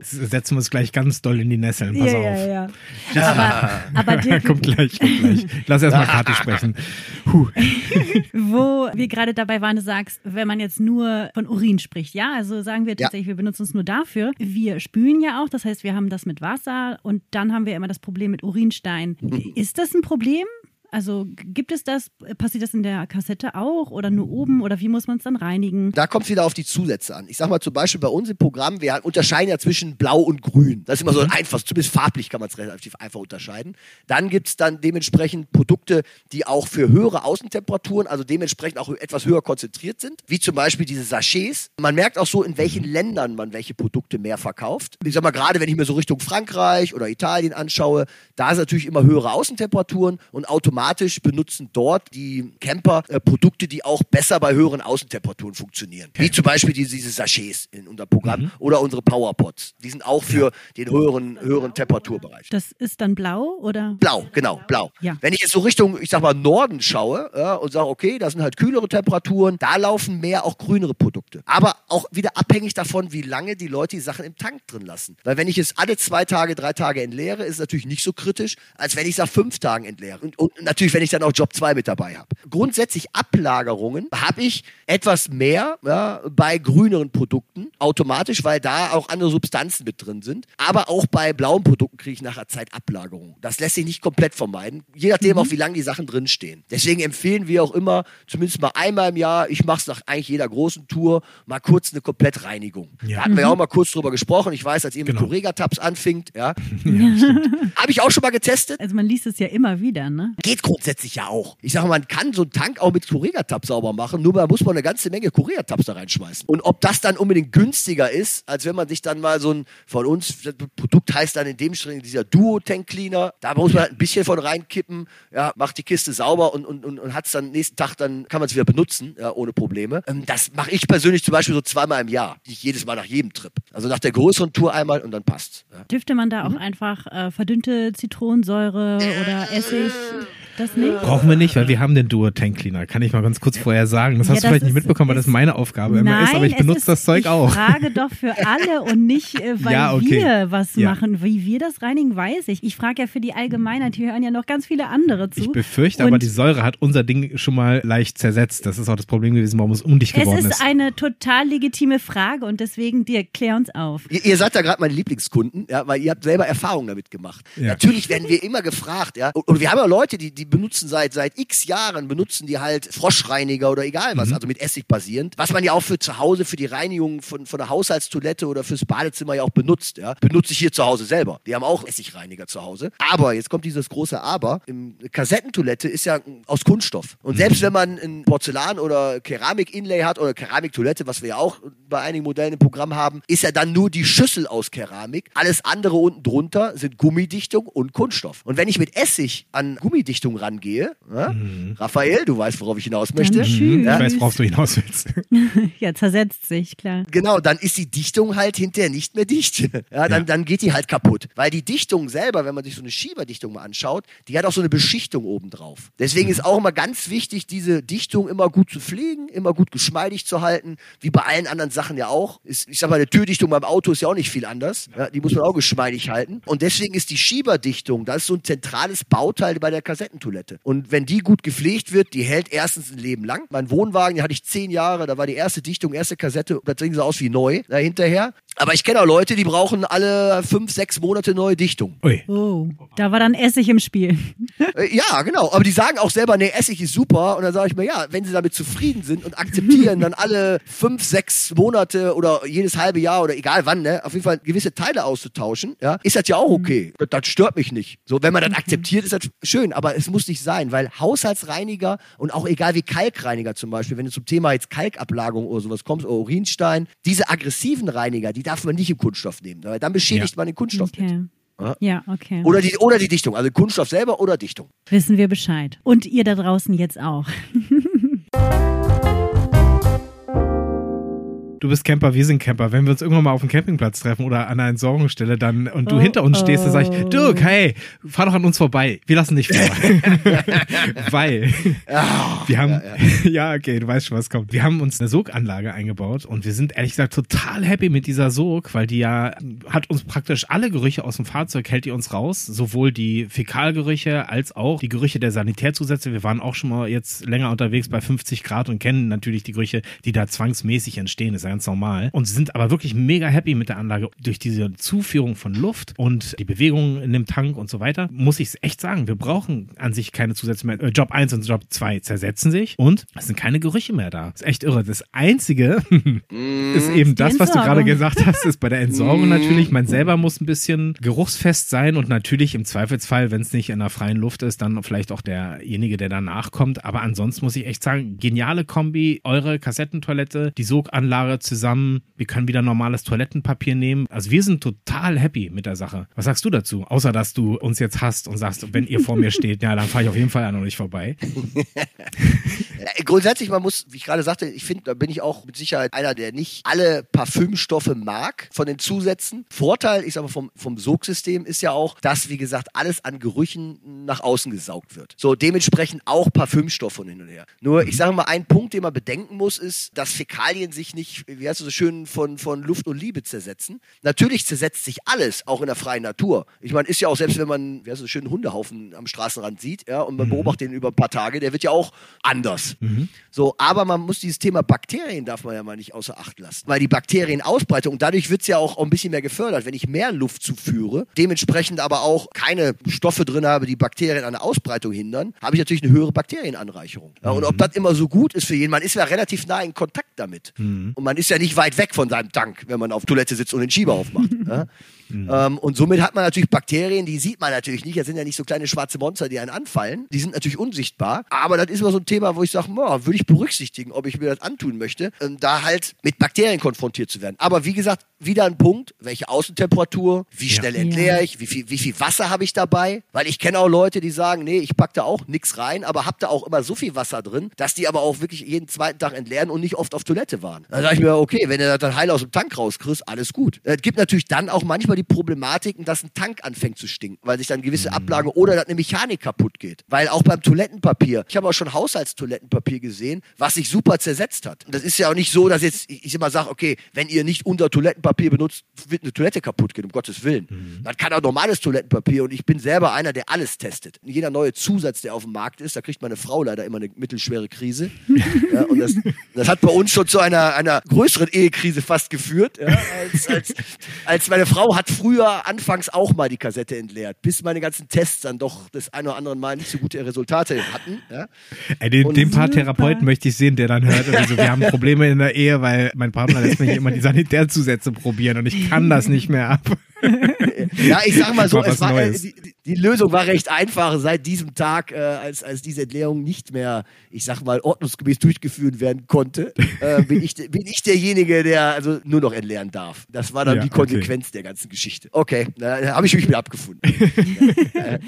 setzen wir uns gleich ganz doll in die Nesseln. Pass Ja, auf. ja, ja. Aber, aber Dirk, kommt gleich, kommt gleich. Lass erst mal Kathi sprechen. Puh. wo wir gerade dabei waren, du sagst, wenn man jetzt nur von Urin spricht, ja, also sagen wir Ja. tatsächlich, wir benutzen es nur dafür. Wir spülen ja auch, das heißt, wir haben das mit Wasser und dann haben wir immer das Problem mit Urinstein. Ist das ein Problem? Also gibt es das, passiert das in der Kassette auch oder nur oben oder wie muss man es dann reinigen? Da kommt es wieder auf die Zusätze an. Ich sag mal zum Beispiel bei uns im Programm, wir unterscheiden ja zwischen Blau und Grün. Das ist immer so ein einfach, zumindest farblich kann man es relativ einfach unterscheiden. Dann gibt es dann dementsprechend Produkte, die auch für höhere Außentemperaturen, also dementsprechend auch etwas höher konzentriert sind, wie zum Beispiel diese Sachets. Man merkt auch so, in welchen Ländern man welche Produkte mehr verkauft. Ich sag mal, gerade wenn ich mir so Richtung Frankreich oder Italien anschaue, da ist natürlich immer höhere Außentemperaturen und automatisch benutzen dort die Camper äh, Produkte, die auch besser bei höheren Außentemperaturen funktionieren. Wie zum Beispiel diese, diese Sachets in unserem Programm oder unsere Powerpots. Die sind auch für den höheren, höheren Temperaturbereich. Das ist dann blau oder? Blau, genau, blau. Ja. Wenn ich jetzt so Richtung, ich sag mal, Norden schaue ja, und sage, okay, da sind halt kühlere Temperaturen, da laufen mehr auch grünere Produkte. Aber auch wieder abhängig davon, wie lange die Leute die Sachen im Tank drin lassen. Weil wenn ich es alle zwei Tage, drei Tage entleere, ist es natürlich nicht so kritisch, als wenn ich es nach fünf Tagen entleere. Und, und natürlich, wenn ich dann auch Job 2 mit dabei habe. Grundsätzlich Ablagerungen habe ich etwas mehr ja, bei grüneren Produkten, automatisch, weil da auch andere Substanzen mit drin sind. Aber auch bei blauen Produkten kriege ich nachher Zeit Ablagerung. Das lässt sich nicht komplett vermeiden, je nachdem auch, wie lange die Sachen drinstehen. Deswegen empfehlen wir auch immer, zumindest mal einmal im Jahr, ich mache es nach eigentlich jeder großen Tour, mal kurz eine Komplettreinigung. Ja. Da hatten wir ja auch mal kurz drüber gesprochen. Ich weiß, als ihr mit Genau. Correga-Tabs anfingt, ja, habe ich auch schon mal getestet. Also man liest es ja immer wieder, ne? Geht grundsätzlich ja auch. Ich sage, man kann so einen Tank auch mit Corega-Tab sauber machen, nur da muss man eine ganze Menge Corega-Tabs da reinschmeißen. Und ob das dann unbedingt günstiger ist, als wenn man sich dann mal so ein, von uns, das Produkt heißt dann in dem Schritt dieser Duo-Tank-Cleaner, da muss man halt ein bisschen von reinkippen, ja, macht die Kiste sauber und, und, und, und hat es dann nächsten Tag, dann kann man es wieder benutzen, ja, ohne Probleme. Ähm, das mache ich persönlich zum Beispiel so zweimal im Jahr, nicht jedes Mal nach jedem Trip. Also nach der größeren Tour einmal und dann passt. Ja. Dürfte man da auch einfach äh, verdünnte Zitronensäure oder Essig? Das nicht? Brauchen wir nicht, weil wir haben den Duo Tank Cleaner. Kann ich mal ganz kurz vorher sagen. Das Ja, hast du das vielleicht nicht mitbekommen, weil das ist- meine Aufgabe immer Nein, ist, aber ich es benutze ist, das Zeug ich auch. frage doch für alle und nicht, äh, weil Ja, okay. wir was Ja. machen. Wie wir das reinigen, weiß ich. Ich frage ja für die Allgemeinheit, hier hören ja noch ganz viele andere zu. Ich befürchte aber, Und die Säure hat unser Ding schon mal leicht zersetzt. Das ist auch das Problem gewesen, warum es undicht es geworden ist ist. eine total legitime Frage und deswegen, dir klär uns auf. Ihr, ihr seid da gerade meine Lieblingskunden, ja, weil ihr habt selber Erfahrungen damit gemacht. Ja. Natürlich werden wir immer gefragt, ja. Und, und wir haben ja Leute, die, die benutzen seit, seit x Jahren, benutzen die halt Froschreiniger oder egal Mhm. was, also mit Essig basierend. Was man ja auch für zu Hause, für die Reinigung von, von der Haushaltstoilette oder fürs Badezimmer ja auch benutzt, ja. Benutze ich hier zu Hause selber. Die haben auch Essigreiniger zu Hause. Aber, jetzt kommt dieses große Aber, im Kassettentoilette ist ja aus Kunststoff. Und Mhm. selbst wenn man ein Porzellan- oder Keramik-Inlay hat oder Keramiktoilette, was wir ja auch bei einigen Modellen im Programm haben, ist ja dann nur die Schüssel aus Keramik. Alles andere unten drunter sind Gummidichtung und Kunststoff. Und wenn ich mit Essig an Gummidichtung rangehe, ja, Raphael, du weißt, worauf ich hinaus möchte. Mhm. Ich Ja, weiß, worauf du hinaus willst. Ja, zersetzt sich, klar. Genau, dann ist die Dichtung halt hinterher nicht mehr dicht. Ja, dann, Ja. dann geht die halt kaputt. Weil die Dichtung selber, wenn man sich so eine Schieberdichtung mal anschaut, die hat auch so eine Beschichtung obendrauf. Deswegen ist auch immer ganz wichtig, diese Dichtung immer gut zu pflegen, immer gut geschmeidig zu halten, wie bei allen anderen Sachen ja auch. Ist, ich sag mal, eine Türdichtung beim Auto ist ja auch nicht viel anders. Ja, die muss man auch geschmeidig halten. Und deswegen ist die Schieberdichtung, das ist so ein zentrales Bauteil bei der Kassettentoilette. Und wenn die gut gepflegt wird, die hält erstens ein Leben lang. Mein Wohnwagen, den hatte ich zehn Jahre, da war die erste Dichtung, erste Kassette, das Ding sah aus wie neu da. Aber ich kenne auch Leute, die brauchen alle fünf, sechs Monate neue Dichtung. Ui. Oh, da war dann Essig im Spiel. Äh, ja, genau. Aber die sagen auch selber, nee, Essig ist super. Und dann sage ich mir, ja, wenn sie damit zufrieden sind und akzeptieren, dann alle fünf, sechs Monate oder jedes halbe Jahr oder egal wann, ne, auf jeden Fall gewisse Teile auszutauschen, ja, ist das ja auch okay. Das, das stört mich nicht. So, wenn man das akzeptiert, ist das schön. Aber es muss nicht sein, weil Haushaltsreiniger und auch egal wie Kalkreiniger zum Beispiel, wenn du zum Thema jetzt Kalkablagerung oder sowas kommst, oder Urinstein, diese aggressiven Reiniger, die darf man nicht im Kunststoff nehmen. Weil dann beschädigt Ja. man den Kunststoff mit. Okay. Ja. Ja, okay. Oder die, oder die Dichtung, also Kunststoff selber oder Dichtung. Wissen wir Bescheid. Und ihr da draußen jetzt auch. Du bist Camper, wir sind Camper. Wenn wir uns irgendwann mal auf dem Campingplatz treffen oder an einer Entsorgungsstelle dann und du Oh, hinter uns stehst, dann sag ich, oh. Dirk, hey, fahr doch an uns vorbei. Wir lassen dich vor. Weil wir haben, ja, okay, du weißt schon, was kommt. Wir haben uns eine Soganlage eingebaut und wir sind ehrlich gesagt total happy mit dieser Sog, weil die ja hat uns praktisch alle Gerüche aus dem Fahrzeug hält die uns raus, sowohl die Fäkalgerüche als auch die Gerüche der Sanitärzusätze. Wir waren auch schon mal jetzt länger unterwegs bei 50 Grad und kennen natürlich die Gerüche, die da zwangsmäßig entstehen. Das ja ganz normal. Und sind aber wirklich mega happy mit der Anlage durch diese Zuführung von Luft und die Bewegung in dem Tank und so weiter. Muss ich echt sagen, wir brauchen an sich keine Zusätze mehr. Äh, Job 1 und Job 2 zersetzen sich und es sind keine Gerüche mehr da. Das ist echt irre. Das Einzige ist eben das, was du gerade gesagt hast, ist bei der Entsorgung natürlich. Man selber muss ein bisschen geruchsfest sein und natürlich im Zweifelsfall, wenn es nicht in der freien Luft ist, dann vielleicht auch derjenige, der danach kommt. Aber ansonsten muss ich echt sagen, geniale Kombi, eure Kassettentoilette, die Soganlage zusammen. Wir können wieder normales Toilettenpapier nehmen. Also wir sind total happy mit der Sache. Was sagst du dazu? Außer, dass du uns jetzt hast und sagst, wenn ihr vor mir steht, ja, dann fahre ich auf jeden Fall an euch vorbei. Äh, Grundsätzlich, man muss, wie ich gerade sagte, ich finde, da bin ich auch mit Sicherheit einer, der nicht alle Parfümstoffe mag von den Zusätzen. Vorteil, ich sag mal, vom, vom Sogsystem ist ja auch, dass, wie gesagt, alles an Gerüchen nach außen gesaugt wird. So, dementsprechend auch Parfümstoffe von hin und her. Nur, ich sage mal, ein Punkt, den man bedenken muss, ist, dass Fäkalien sich nicht, wie heißt es so schön, von, von Luft und Liebe zersetzen. Natürlich zersetzt sich alles, auch in der freien Natur. Ich meine, ist ja auch, selbst wenn man, wie heißt es, so schön Hundehaufen am Straßenrand sieht, ja, und man beobachtet den über ein paar Tage, der wird ja auch anders. So, aber man muss dieses Thema Bakterien darf man ja mal nicht außer Acht lassen. Weil die Bakterienausbreitung, und dadurch wird es ja auch ein bisschen mehr gefördert, wenn ich mehr Luft zuführe, dementsprechend aber auch keine Stoffe drin habe, die Bakterien an der Ausbreitung hindern, habe ich natürlich eine höhere Bakterienanreicherung. Ja, und ob das immer so gut ist für jeden, man ist ja relativ nah in Kontakt damit. Und man ist ja nicht weit weg von seinem Tank, wenn man auf Toilette sitzt und den Schieber aufmacht. ja? Ähm, und somit hat man natürlich Bakterien, die sieht man natürlich nicht. Das sind ja nicht so kleine schwarze Monster, die einen anfallen. Die sind natürlich unsichtbar. Aber das ist immer so ein Thema, wo ich sage, würde ich berücksichtigen, ob ich mir das antun möchte, ähm, da halt mit Bakterien konfrontiert zu werden. Aber wie gesagt, wieder ein Punkt, welche Außentemperatur, wie Ja. schnell entleere ich, wie viel, wie viel Wasser habe ich dabei, weil ich kenne auch Leute, die sagen, nee, ich pack da auch nichts rein, aber hab da auch immer so viel Wasser drin, dass die aber auch wirklich jeden zweiten Tag entleeren und nicht oft auf Toilette waren. Dann sage ich mir, okay, wenn du das dann heil aus dem Tank rauskriegst, alles gut. Es gibt natürlich dann auch manchmal die Problematiken, dass ein Tank anfängt zu stinken, weil sich dann gewisse Ablagen oder dass eine Mechanik kaputt geht. Weil auch beim Toilettenpapier, ich habe auch schon Haushaltstoilettenpapier gesehen, was sich super zersetzt hat. Und das ist ja auch nicht so, dass jetzt ich immer sage, okay, wenn ihr nicht unter Toilettenpapier benutzt, wird eine Toilette kaputt gehen, um Gottes Willen. Man kann auch normales Toilettenpapier und ich bin selber einer, der alles testet. Jeder neue Zusatz, der auf dem Markt ist, da kriegt meine Frau leider immer eine mittelschwere Krise. ja, und das, das hat bei uns schon zu einer, einer größeren Ehekrise fast geführt. Ja, als, als, als meine Frau hat früher anfangs auch mal die Kassette entleert, bis meine ganzen Tests dann doch das ein oder andere Mal nicht so gute Resultate hatten. Ja. Ey, den, den paar. Therapeuten möchte ich sehen, der dann hört, also wir haben Probleme in der Ehe, weil mein Partner lässt mich immer die Sanitärzusätze probieren und ich kann das nicht mehr ab. Ja, ich sag mal so, War es war, äh, die- die Lösung war recht einfach. Seit diesem Tag, äh, als, als diese Entleerung nicht mehr, ich sag mal, ordnungsgemäß durchgeführt werden konnte, äh, bin, ich, bin ich derjenige, der also nur noch entleeren darf. Das war dann Ja, die Konsequenz der ganzen Geschichte. Okay, da habe ich mich wieder abgefunden. ja, äh.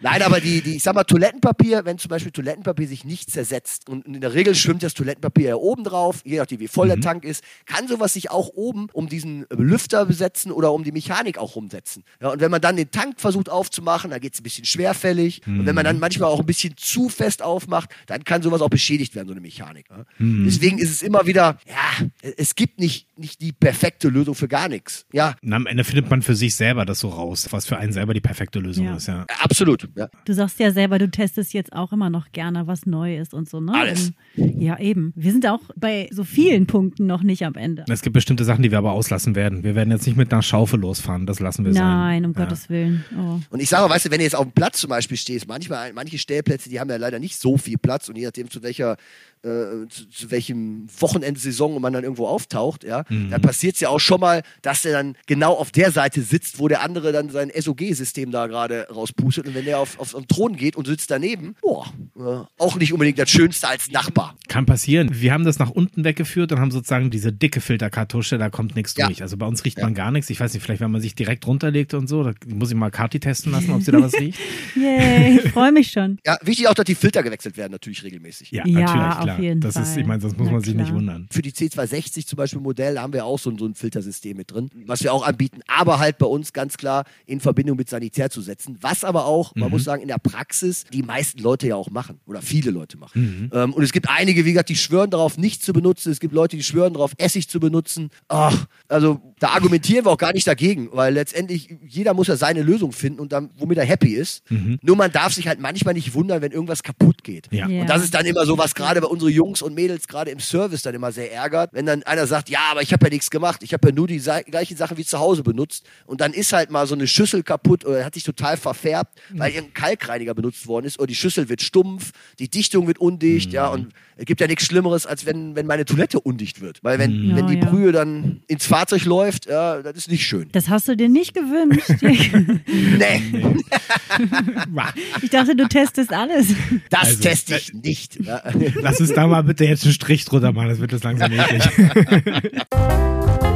Nein, aber die, die, ich sag mal, Toilettenpapier, wenn zum Beispiel Toilettenpapier sich nicht zersetzt und in der Regel schwimmt das Toilettenpapier ja oben drauf, je nachdem wie voll der Tank ist, kann sowas sich auch oben um diesen Lüfter besetzen oder um die Mechanik auch rumsetzen. Ja, und wenn man dann den Tank versucht aufzumachen, dann geht es ein bisschen schwerfällig. Und wenn man dann manchmal auch ein bisschen zu fest aufmacht, dann kann sowas auch beschädigt werden, so eine Mechanik. Ja. Deswegen ist es immer wieder, ja, es gibt nicht, nicht die perfekte Lösung für gar nichts. Ja, Und am Ende findet man für sich selber das so raus, was für einen selber die perfekte Lösung Ja. ist, ja. absolut. Ja. Du sagst ja selber, du testest jetzt auch immer noch gerne was Neues und so, ne? Alles. Um, ja, eben. Wir sind auch bei so vielen Punkten noch nicht am Ende. Es gibt bestimmte Sachen, die wir aber auslassen werden. Wir werden jetzt nicht mit einer Schaufel losfahren, das lassen wir sein. Nein, um Ja. Gottes Willen. Oh. Und ich sage, weißt du, wenn du jetzt auf dem Platz zum Beispiel stehst, manchmal, manche Stellplätze, die haben ja leider nicht so viel Platz und je nachdem zu welcher, äh, zu, zu welchem Wochenendsaison man dann irgendwo auftaucht, ja, Mhm. dann passiert es ja auch schon mal, dass der dann genau auf der Seite sitzt, wo der andere dann sein SOG-System da gerade rauspustet und wenn der auf, auf, auf den Thron geht und sitzt daneben, boah, äh, auch nicht unbedingt das Schönste als Nachbar. Kann passieren. Wir haben das nach unten weggeführt und haben sozusagen diese dicke Filterkartusche, da kommt nichts Ja. durch. Also bei uns riecht Ja. man gar nichts. Ich weiß nicht, vielleicht wenn man sich direkt runterlegt und so, da muss ich mal Kati testen lassen, ob sie da was riecht. Yay, ich freue mich schon. Ja, wichtig auch, dass die Filter gewechselt werden, natürlich regelmäßig. Ja, Ja, natürlich, auf klar. jeden das ist, Fall. ich meine, sonst muss Na man sich nicht klar. wundern. Für die C260 zum Beispiel Modell haben wir auch so ein, so ein Filtersystem mit drin, was wir auch anbieten, aber halt bei uns ganz klar in Verbindung mit Sanitär zu setzen. Was aber auch, man muss sagen, in der Praxis die meisten Leute ja auch machen oder viele Leute machen. Ähm, und es gibt einige, wie gesagt, die schwören darauf, nicht zu benutzen. Es gibt Leute, die schwören darauf, Essig zu benutzen. Ach, also da argumentieren wir auch gar nicht dagegen, weil letztendlich jeder muss ja seine Lösung finden und dann, womit er happy ist. Nur man darf sich halt manchmal nicht wundern, wenn irgendwas kaputt geht. Ja. Ja. Und das ist dann immer so, was gerade bei unsere Jungs und Mädels gerade im Service dann immer sehr ärgert, wenn dann einer sagt, ja, aber ich habe ja nichts gemacht, ich habe ja nur die gleichen Sachen wie zu Hause benutzt und dann ist halt mal so eine Schüssel kaputt oder hat sich total verfärbt, weil irgendein Kalkreiniger benutzt worden ist oder die Schüssel wird stumpf, die Dichtung wird undicht, ja, und es gibt ja nichts Schlimmeres, als wenn, wenn meine Toilette undicht wird, weil wenn, Ja, wenn die. Brühe dann ins Fahrzeug läuft, ja, das ist nicht schön. Das hast du dir nicht gewünscht. Nee, Ich dachte, du testest alles. das Also, teste ich nicht. Ja. Lass uns da mal bitte jetzt einen Strich drunter machen, das wird das langsam eklig.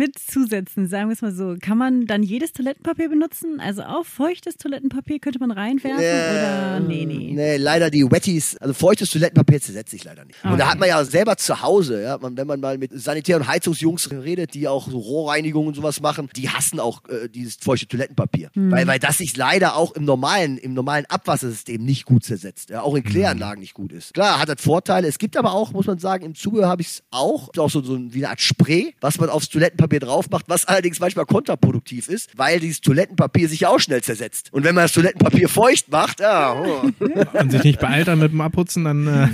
Mit Zusätzen, sagen wir es mal so. Kann man dann jedes Toilettenpapier benutzen? Also auch feuchtes Toilettenpapier könnte man reinwerfen? oder nee, nee. Nee, leider die Wetties, also feuchtes Toilettenpapier zersetzt sich leider nicht. Und da Okay. hat man ja selber zu Hause, ja, wenn man mal mit Sanitär- und Heizungsjungs redet, die auch so Rohrreinigung und sowas machen, die hassen auch äh, dieses feuchte Toilettenpapier. Weil, weil das sich leider auch im normalen, im normalen Abwassersystem nicht gut zersetzt, ja, auch in Kläranlagen nicht gut ist. Klar, hat das Vorteile. Es gibt aber auch, muss man sagen, im Zubehör habe ich es auch, auch so, so wie eine Art Spray, was man aufs Toilettenpapier drauf macht, was allerdings manchmal kontraproduktiv ist, weil dieses Toilettenpapier sich ja auch schnell zersetzt. Und wenn man das Toilettenpapier feucht macht, ja, oh. Und sich nicht beeilt dann mit dem Abputzen, dann äh,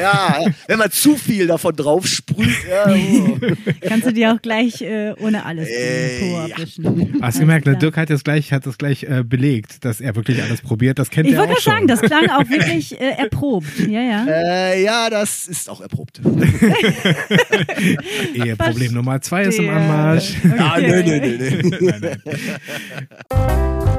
ja, wenn man zu viel davon drauf sprüht, ja, oh. Kannst du dir auch gleich äh, ohne alles Äh, Po ja. abwischen. hast du gemerkt, ne, Alles klar. Dirk hat das gleich, hat das gleich äh, belegt, dass er wirklich alles probiert. Das kennt Ich er wollte auch gerade schon. sagen, das klang auch wirklich äh, erprobt. Ja, ja. äh, ja, das ist auch erprobt. Eheproblem Nummer zwei ist im Verstehe. Anmarsch. Ah, Okay. nö, nö, nö, nö. Nein, nein.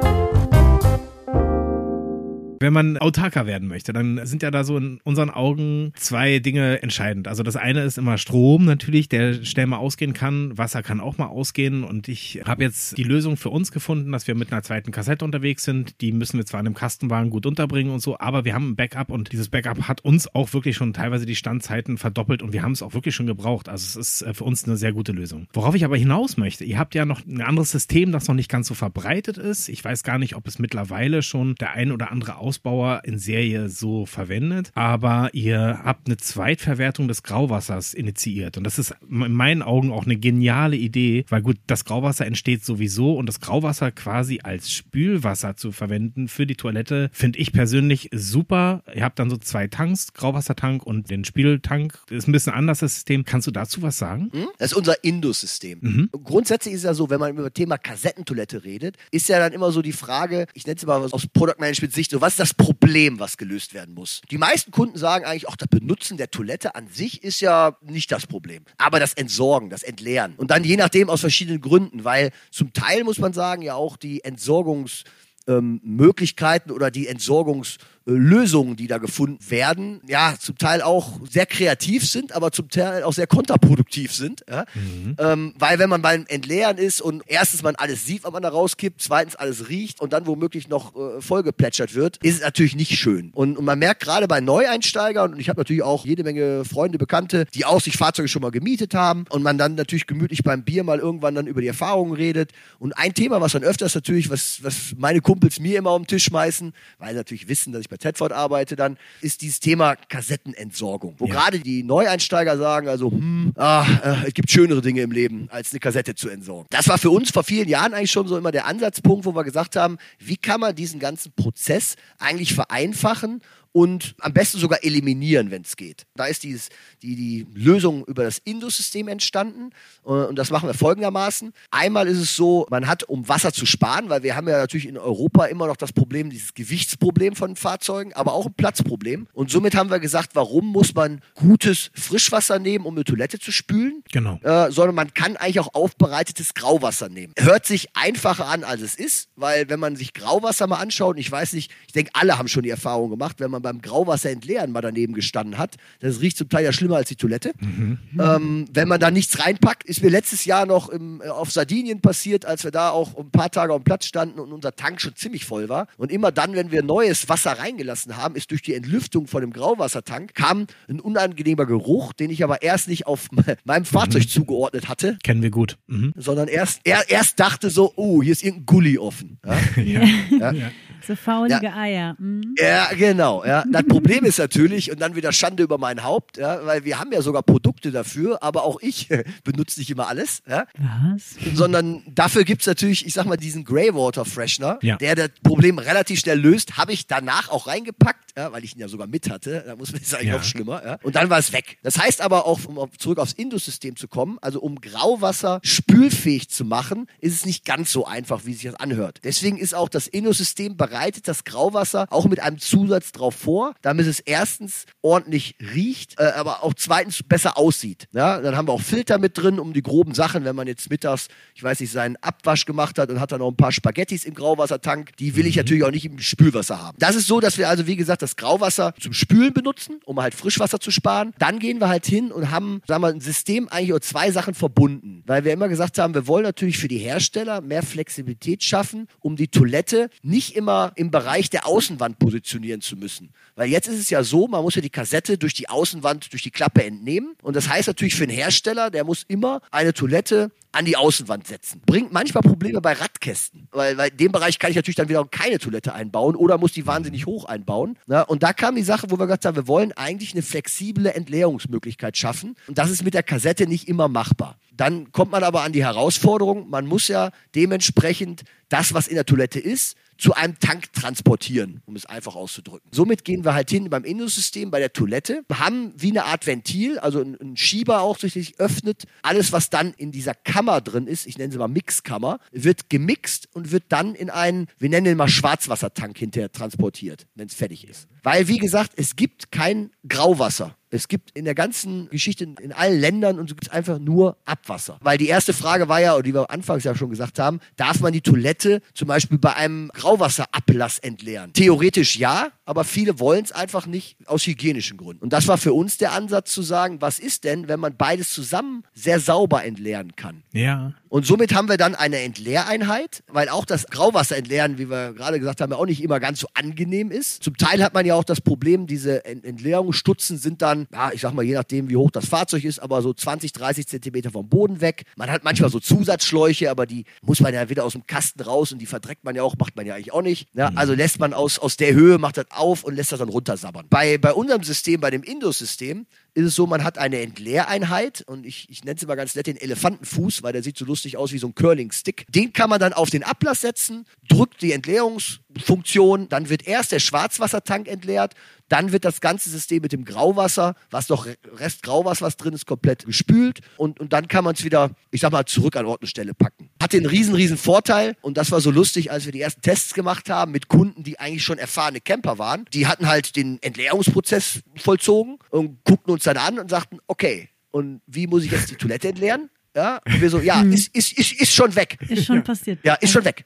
Wenn man autarker werden möchte, dann sind ja da so in unseren Augen zwei Dinge entscheidend. Also das eine ist immer Strom natürlich, der schnell mal ausgehen kann. Wasser kann auch mal ausgehen. Und ich habe jetzt die Lösung für uns gefunden, dass wir mit einer zweiten Kassette unterwegs sind. Die müssen wir zwar in einem Kastenwagen gut unterbringen und so, aber wir haben ein Backup und dieses Backup hat uns auch wirklich schon teilweise die Standzeiten verdoppelt und wir haben es auch wirklich schon gebraucht. Also es ist äh, für uns eine sehr gute Lösung. Worauf ich aber hinaus möchte, ihr habt ja noch ein anderes System, das noch nicht ganz so verbreitet ist. Ich weiß gar nicht, ob es mittlerweile schon der ein oder andere Ausbauer in Serie so verwendet, aber ihr habt eine Zweitverwertung des Grauwassers initiiert und das ist in meinen Augen auch eine geniale Idee, weil gut, das Grauwasser entsteht sowieso und das Grauwasser quasi als Spülwasser zu verwenden für die Toilette, finde ich persönlich super. Ihr habt dann so zwei Tanks, Grauwassertank und den Spültank. Das ist ein bisschen anders das System. Kannst du dazu was sagen? Hm? Das ist unser Indus-System. Mhm. Grundsätzlich ist ja so, wenn man über das Thema Kassettentoilette redet, ist ja dann immer so die Frage, ich nenne es mal aus Product Management Sicht, so was ist das Problem, was gelöst werden muss? Die meisten Kunden sagen eigentlich, auch das Benutzen der Toilette an sich ist ja nicht das Problem. Aber das Entsorgen, das Entleeren. Und dann je nachdem aus verschiedenen Gründen, weil zum Teil muss man sagen, ja auch die Entsorgungsmöglichkeiten oder die Entsorgungs Lösungen, die da gefunden werden, ja, zum Teil auch sehr kreativ sind, aber zum Teil auch sehr kontraproduktiv sind. Ja? Mhm. Ähm, weil wenn man beim Entleeren ist und erstens man alles sieht, was man da rauskippt, zweitens alles riecht und dann womöglich noch äh, vollgeplätschert wird, ist es natürlich nicht schön. Und, und man merkt gerade bei Neueinsteigern, und ich habe natürlich auch jede Menge Freunde, Bekannte, die auch sich Fahrzeuge schon mal gemietet haben und man dann natürlich gemütlich beim Bier mal irgendwann dann über die Erfahrungen redet. Und ein Thema, was dann öfters natürlich, was, was meine Kumpels mir immer auf den Tisch schmeißen, weil sie natürlich wissen, dass ich bei Tedford arbeite, dann ist dieses Thema Kassettenentsorgung. Wo ja. gerade die Neueinsteiger sagen, also, hm, ah, äh, es gibt schönere Dinge im Leben, als eine Kassette zu entsorgen. Das war für uns vor vielen Jahren eigentlich schon so immer der Ansatzpunkt, wo wir gesagt haben, wie kann man diesen ganzen Prozess eigentlich vereinfachen und am besten sogar eliminieren, wenn es geht. Da ist dieses, die, die Lösung über das Indus-System entstanden äh, und das machen wir folgendermaßen. Einmal ist es so, man hat, um Wasser zu sparen, weil wir haben ja natürlich in Europa immer noch das Problem, dieses Gewichtsproblem von Fahrzeugen, aber auch ein Platzproblem. Und somit haben wir gesagt, warum muss man gutes Frischwasser nehmen, um eine Toilette zu spülen? Genau. Äh, sondern man kann eigentlich auch aufbereitetes Grauwasser nehmen. Hört sich einfacher an, als es ist, weil wenn man sich Grauwasser mal anschaut, und ich weiß nicht, ich denke, alle haben schon die Erfahrung gemacht, wenn man beim Grauwasser entleeren mal daneben gestanden hat. Das riecht zum Teil ja schlimmer als die Toilette. Mhm. Ähm, wenn man da nichts reinpackt, ist mir letztes Jahr noch im, äh, auf Sardinien passiert, als wir da auch ein paar Tage auf dem Platz standen und unser Tank schon ziemlich voll war. Und immer dann, wenn wir neues Wasser reingelassen haben, ist durch die Entlüftung von dem Grauwassertank kam ein unangenehmer Geruch, den ich aber erst nicht auf meinem Fahrzeug mhm. zugeordnet hatte. Kennen wir gut. Mhm. Sondern erst, er, erst dachte so, oh, hier ist irgendein Gully offen. Ja? ja. ja. So faulige ja. Eier. Mhm. Ja, genau. Ja. Das Problem ist natürlich, und dann wieder Schande über mein Haupt, ja, weil wir haben ja sogar Produkte dafür, aber auch ich benutze nicht immer alles. Ja. Was? Sondern dafür gibt es natürlich, ich sag mal, diesen Greywater Freshener, ja. der das Problem relativ schnell löst, habe ich danach auch reingepackt, ja, weil ich ihn ja sogar mit hatte. Da muss man sagen, eigentlich ja. noch schlimmer. Ja. Und dann war es weg. Das heißt aber auch, um zurück aufs Indus-System zu kommen, also um Grauwasser spülfähig zu machen, ist es nicht ganz so einfach, wie sich das anhört. Deswegen ist auch das Indus-System bereit, bereitet das Grauwasser auch mit einem Zusatz drauf vor, damit es erstens ordentlich riecht, äh, aber auch zweitens besser aussieht. Ja, dann haben wir auch Filter mit drin, um die groben Sachen, wenn man jetzt mittags, ich weiß nicht, seinen Abwasch gemacht hat und hat dann noch ein paar Spaghettis im Grauwassertank, die will ich mhm. natürlich auch nicht im Spülwasser haben. Das ist so, dass wir also, wie gesagt, das Grauwasser zum Spülen benutzen, um halt Frischwasser zu sparen. Dann gehen wir halt hin und haben, sagen wir, ein System eigentlich auch zwei Sachen verbunden, weil wir immer gesagt haben, wir wollen natürlich für die Hersteller mehr Flexibilität schaffen, um die Toilette nicht immer im Bereich der Außenwand positionieren zu müssen. Weil jetzt ist es ja so, man muss ja die Kassette durch die Außenwand, durch die Klappe entnehmen. Und das heißt natürlich für den Hersteller, der muss immer eine Toilette an die Außenwand setzen. Bringt manchmal Probleme bei Radkästen, weil, weil in dem Bereich kann ich natürlich dann wieder keine Toilette einbauen oder muss die wahnsinnig hoch einbauen. Na, und da kam die Sache, wo wir gesagt haben, wir wollen eigentlich eine flexible Entleerungsmöglichkeit schaffen. Und das ist mit der Kassette nicht immer machbar. Dann kommt man aber an die Herausforderung, man muss ja dementsprechend das, was in der Toilette ist, zu einem Tank transportieren, um es einfach auszudrücken. Somit gehen wir halt hin beim Indus-System, bei der Toilette, haben wie eine Art Ventil, also ein, Schieber auch, sich öffnet. Alles, was dann in dieser Kammer drin ist, ich nenne sie mal Mixkammer, wird gemixt und wird dann in einen, wir nennen ihn mal Schwarzwassertank hinterher transportiert, wenn es fertig ist. Weil, wie gesagt, es gibt kein Grauwasser. Es gibt in der ganzen Geschichte in allen Ländern und so gibt es einfach nur Abwasser. Weil die erste Frage war ja, die wir anfangs ja schon gesagt haben, darf man die Toilette zum Beispiel bei einem Grauwasserablass entleeren? Theoretisch ja, aber viele wollen es einfach nicht aus hygienischen Gründen. Und das war für uns der Ansatz zu sagen, was ist denn, wenn man beides zusammen sehr sauber entleeren kann? Ja. Und somit haben wir dann eine Entleereinheit, weil auch das Grauwasser entleeren, wie wir gerade gesagt haben, ja auch nicht immer ganz so angenehm ist. Zum Teil hat man ja auch das Problem, diese Ent Entleerungsstutzen sind dann, ja, ich sag mal, je nachdem, wie hoch das Fahrzeug ist, aber so 20, 30 Zentimeter vom Boden weg. Man hat manchmal so Zusatzschläuche, aber die muss man ja wieder aus dem Kasten raus und die verdreckt man ja auch, macht man ja eigentlich auch nicht. Ja, also lässt man aus, aus der Höhe, macht das auf und lässt das dann runtersabbern. Bei, bei unserem System, bei dem Indus-System, ist es so, man hat eine Entleereinheit und ich, ich nenne es immer ganz nett den Elefantenfuß, weil der sieht so lustig aus wie so ein Curling-Stick. Den kann man dann auf den Ablass setzen, drückt die Entleerungsfunktion, dann wird erst der Schwarzwassertank entleert, dann wird das ganze System mit dem Grauwasser, was noch Rest Grauwasser was drin ist, komplett gespült und, und dann kann man es wieder, ich sag mal, zurück an Ort und Stelle packen. Hat den riesen, riesen Vorteil und das war so lustig, als wir die ersten Tests gemacht haben mit Kunden, die eigentlich schon erfahrene Camper waren. Die hatten halt den Entleerungsprozess vollzogen und guckten uns dann an und sagten, okay, und wie muss ich jetzt die Toilette entleeren? Ja, und wir so, ja, ist, ist, ist, ist schon weg. Ist schon passiert. Ja, ist schon weg.